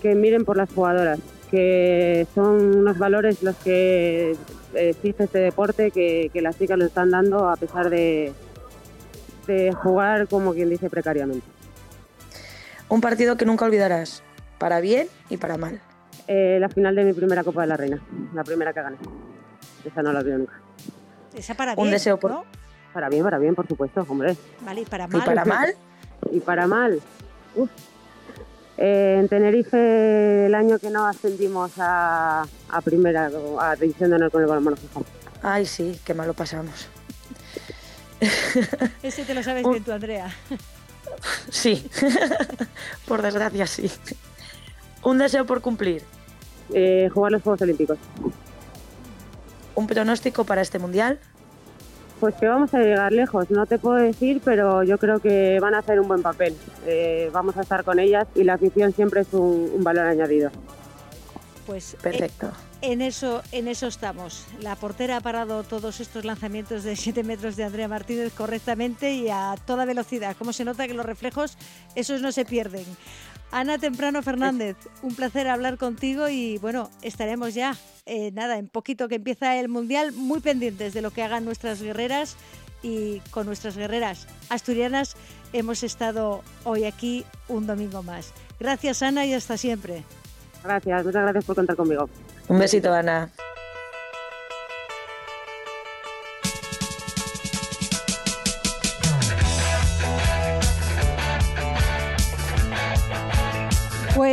Que miren por las jugadoras, que son unos valores los que existe este deporte, que, las chicas lo están dando a pesar de, de jugar, como quien dice, precariamente. Un partido que nunca olvidarás, para bien y para mal. Eh, la final de mi primera Copa de la Reina, la primera que gané. Esa no la olvido nunca. Esa para bien. Un deseo por. Para bien, para bien, por supuesto, hombre. Vale, y para mal. [LAUGHS] ¿Y para mal? y para mal. Eh, en Tenerife, el año que no ascendimos a, a primera, a división de honor con el balonmano Ay, sí, qué malo pasamos. [LAUGHS] Ese te lo sabes bien tú, Andrea. Sí, [LAUGHS] por desgracia sí. Un deseo por cumplir. Eh, jugar los Juegos Olímpicos. ¿Un pronóstico para este mundial? Pues que vamos a llegar lejos, no te puedo decir, pero yo creo que van a hacer un buen papel. Eh, vamos a estar con ellas y la afición siempre es un, valor añadido. Pues eh, perfecto. En eso, en eso estamos. La portera ha parado todos estos lanzamientos de 7 metros de Andrea Martínez correctamente y a toda velocidad. Como se nota que los reflejos, esos no se pierden. Ana Temprano Fernández, un placer hablar contigo y bueno, estaremos ya, eh, nada, en poquito que empieza el Mundial, muy pendientes de lo que hagan nuestras guerreras y con nuestras guerreras asturianas hemos estado hoy aquí un domingo más. Gracias Ana y hasta siempre. Gracias, muchas gracias por contar conmigo. Un besito Ana.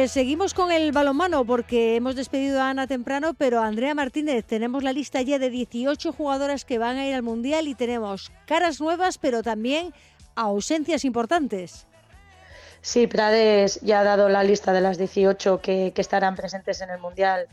Pues seguimos con el balonmano porque hemos despedido a Ana temprano, pero Andrea Martínez, tenemos la lista ya de 18 jugadoras que van a ir al Mundial y tenemos caras nuevas, pero también ausencias importantes. Sí, Prades ya ha dado la lista de las 18 que, estarán presentes en el Mundial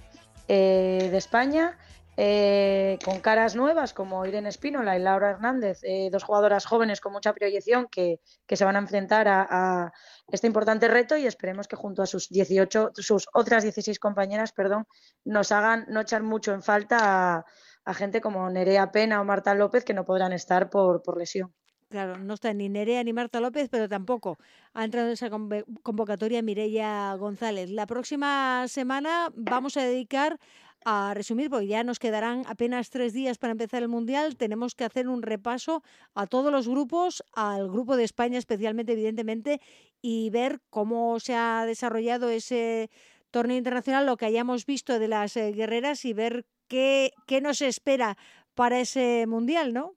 eh, de España. Eh, con caras nuevas como Irene Espínola y Laura Hernández, eh, dos jugadoras jóvenes con mucha proyección que, se van a enfrentar a, este importante reto y esperemos que junto a sus 18, sus otras 16 compañeras, perdón, nos hagan no echar mucho en falta a, gente como Nerea Pena o Marta López que no podrán estar por, por lesión. Claro, no está ni Nerea ni Marta López, pero tampoco ha entrado en esa convocatoria Mireia González. La próxima semana vamos a dedicar a resumir, porque ya nos quedarán apenas tres días para empezar el Mundial, tenemos que hacer un repaso a todos los grupos, al grupo de España especialmente, evidentemente, y ver cómo se ha desarrollado ese torneo internacional, lo que hayamos visto de las eh, guerreras y ver qué, qué nos espera para ese Mundial, ¿no?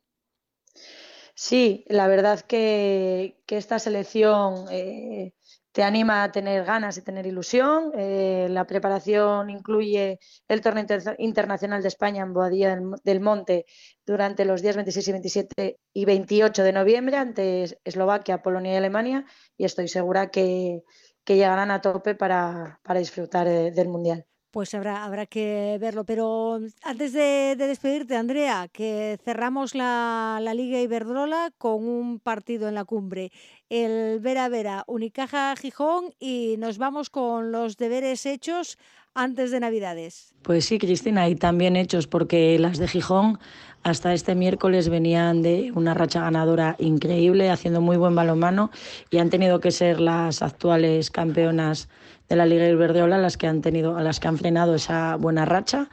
Sí, la verdad que, que esta selección eh, te anima a tener ganas y tener ilusión. Eh, la preparación incluye el torneo internacional de España en Boadilla del, Monte durante los días 26 y 27 y 28 de noviembre ante Eslovaquia, Polonia y Alemania y estoy segura que, llegarán a tope para, disfrutar eh, del Mundial. Pues habrá, habrá que verlo. Pero antes de, despedirte, Andrea, que cerramos la, la, Liga Iberdrola con un partido en la cumbre. El Vera Vera, Unicaja Gijón y nos vamos con los deberes hechos antes de Navidades. Pues sí, Cristina, y también hechos porque las de Gijón hasta este miércoles venían de una racha ganadora increíble, haciendo muy buen balonmano y han tenido que ser las actuales campeonas de la Liga Iberdrola las que han tenido, a las que han frenado esa buena racha.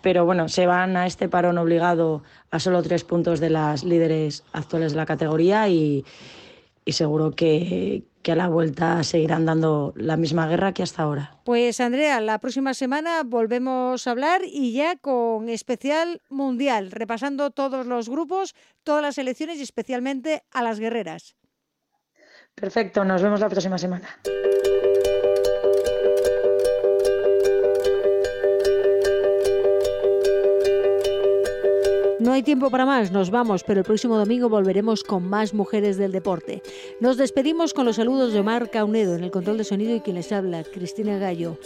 pero bueno, se van a este parón obligado a solo tres puntos de las líderes actuales de la categoría y, y seguro que, que a la vuelta seguirán dando la misma guerra que hasta ahora. Pues Andrea, la próxima semana volvemos a hablar y ya con especial mundial, repasando todos los grupos, todas las elecciones y especialmente a las guerreras. Perfecto, nos vemos la próxima semana. No hay tiempo para más, nos vamos, pero el próximo domingo volveremos con más mujeres del deporte. Nos despedimos con los saludos de Omar Caunedo en el control de sonido y quien les habla, Cristina Gallo.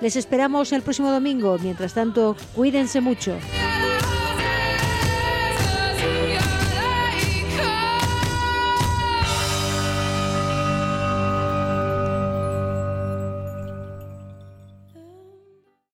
Les esperamos el próximo domingo. Mientras tanto, cuídense mucho.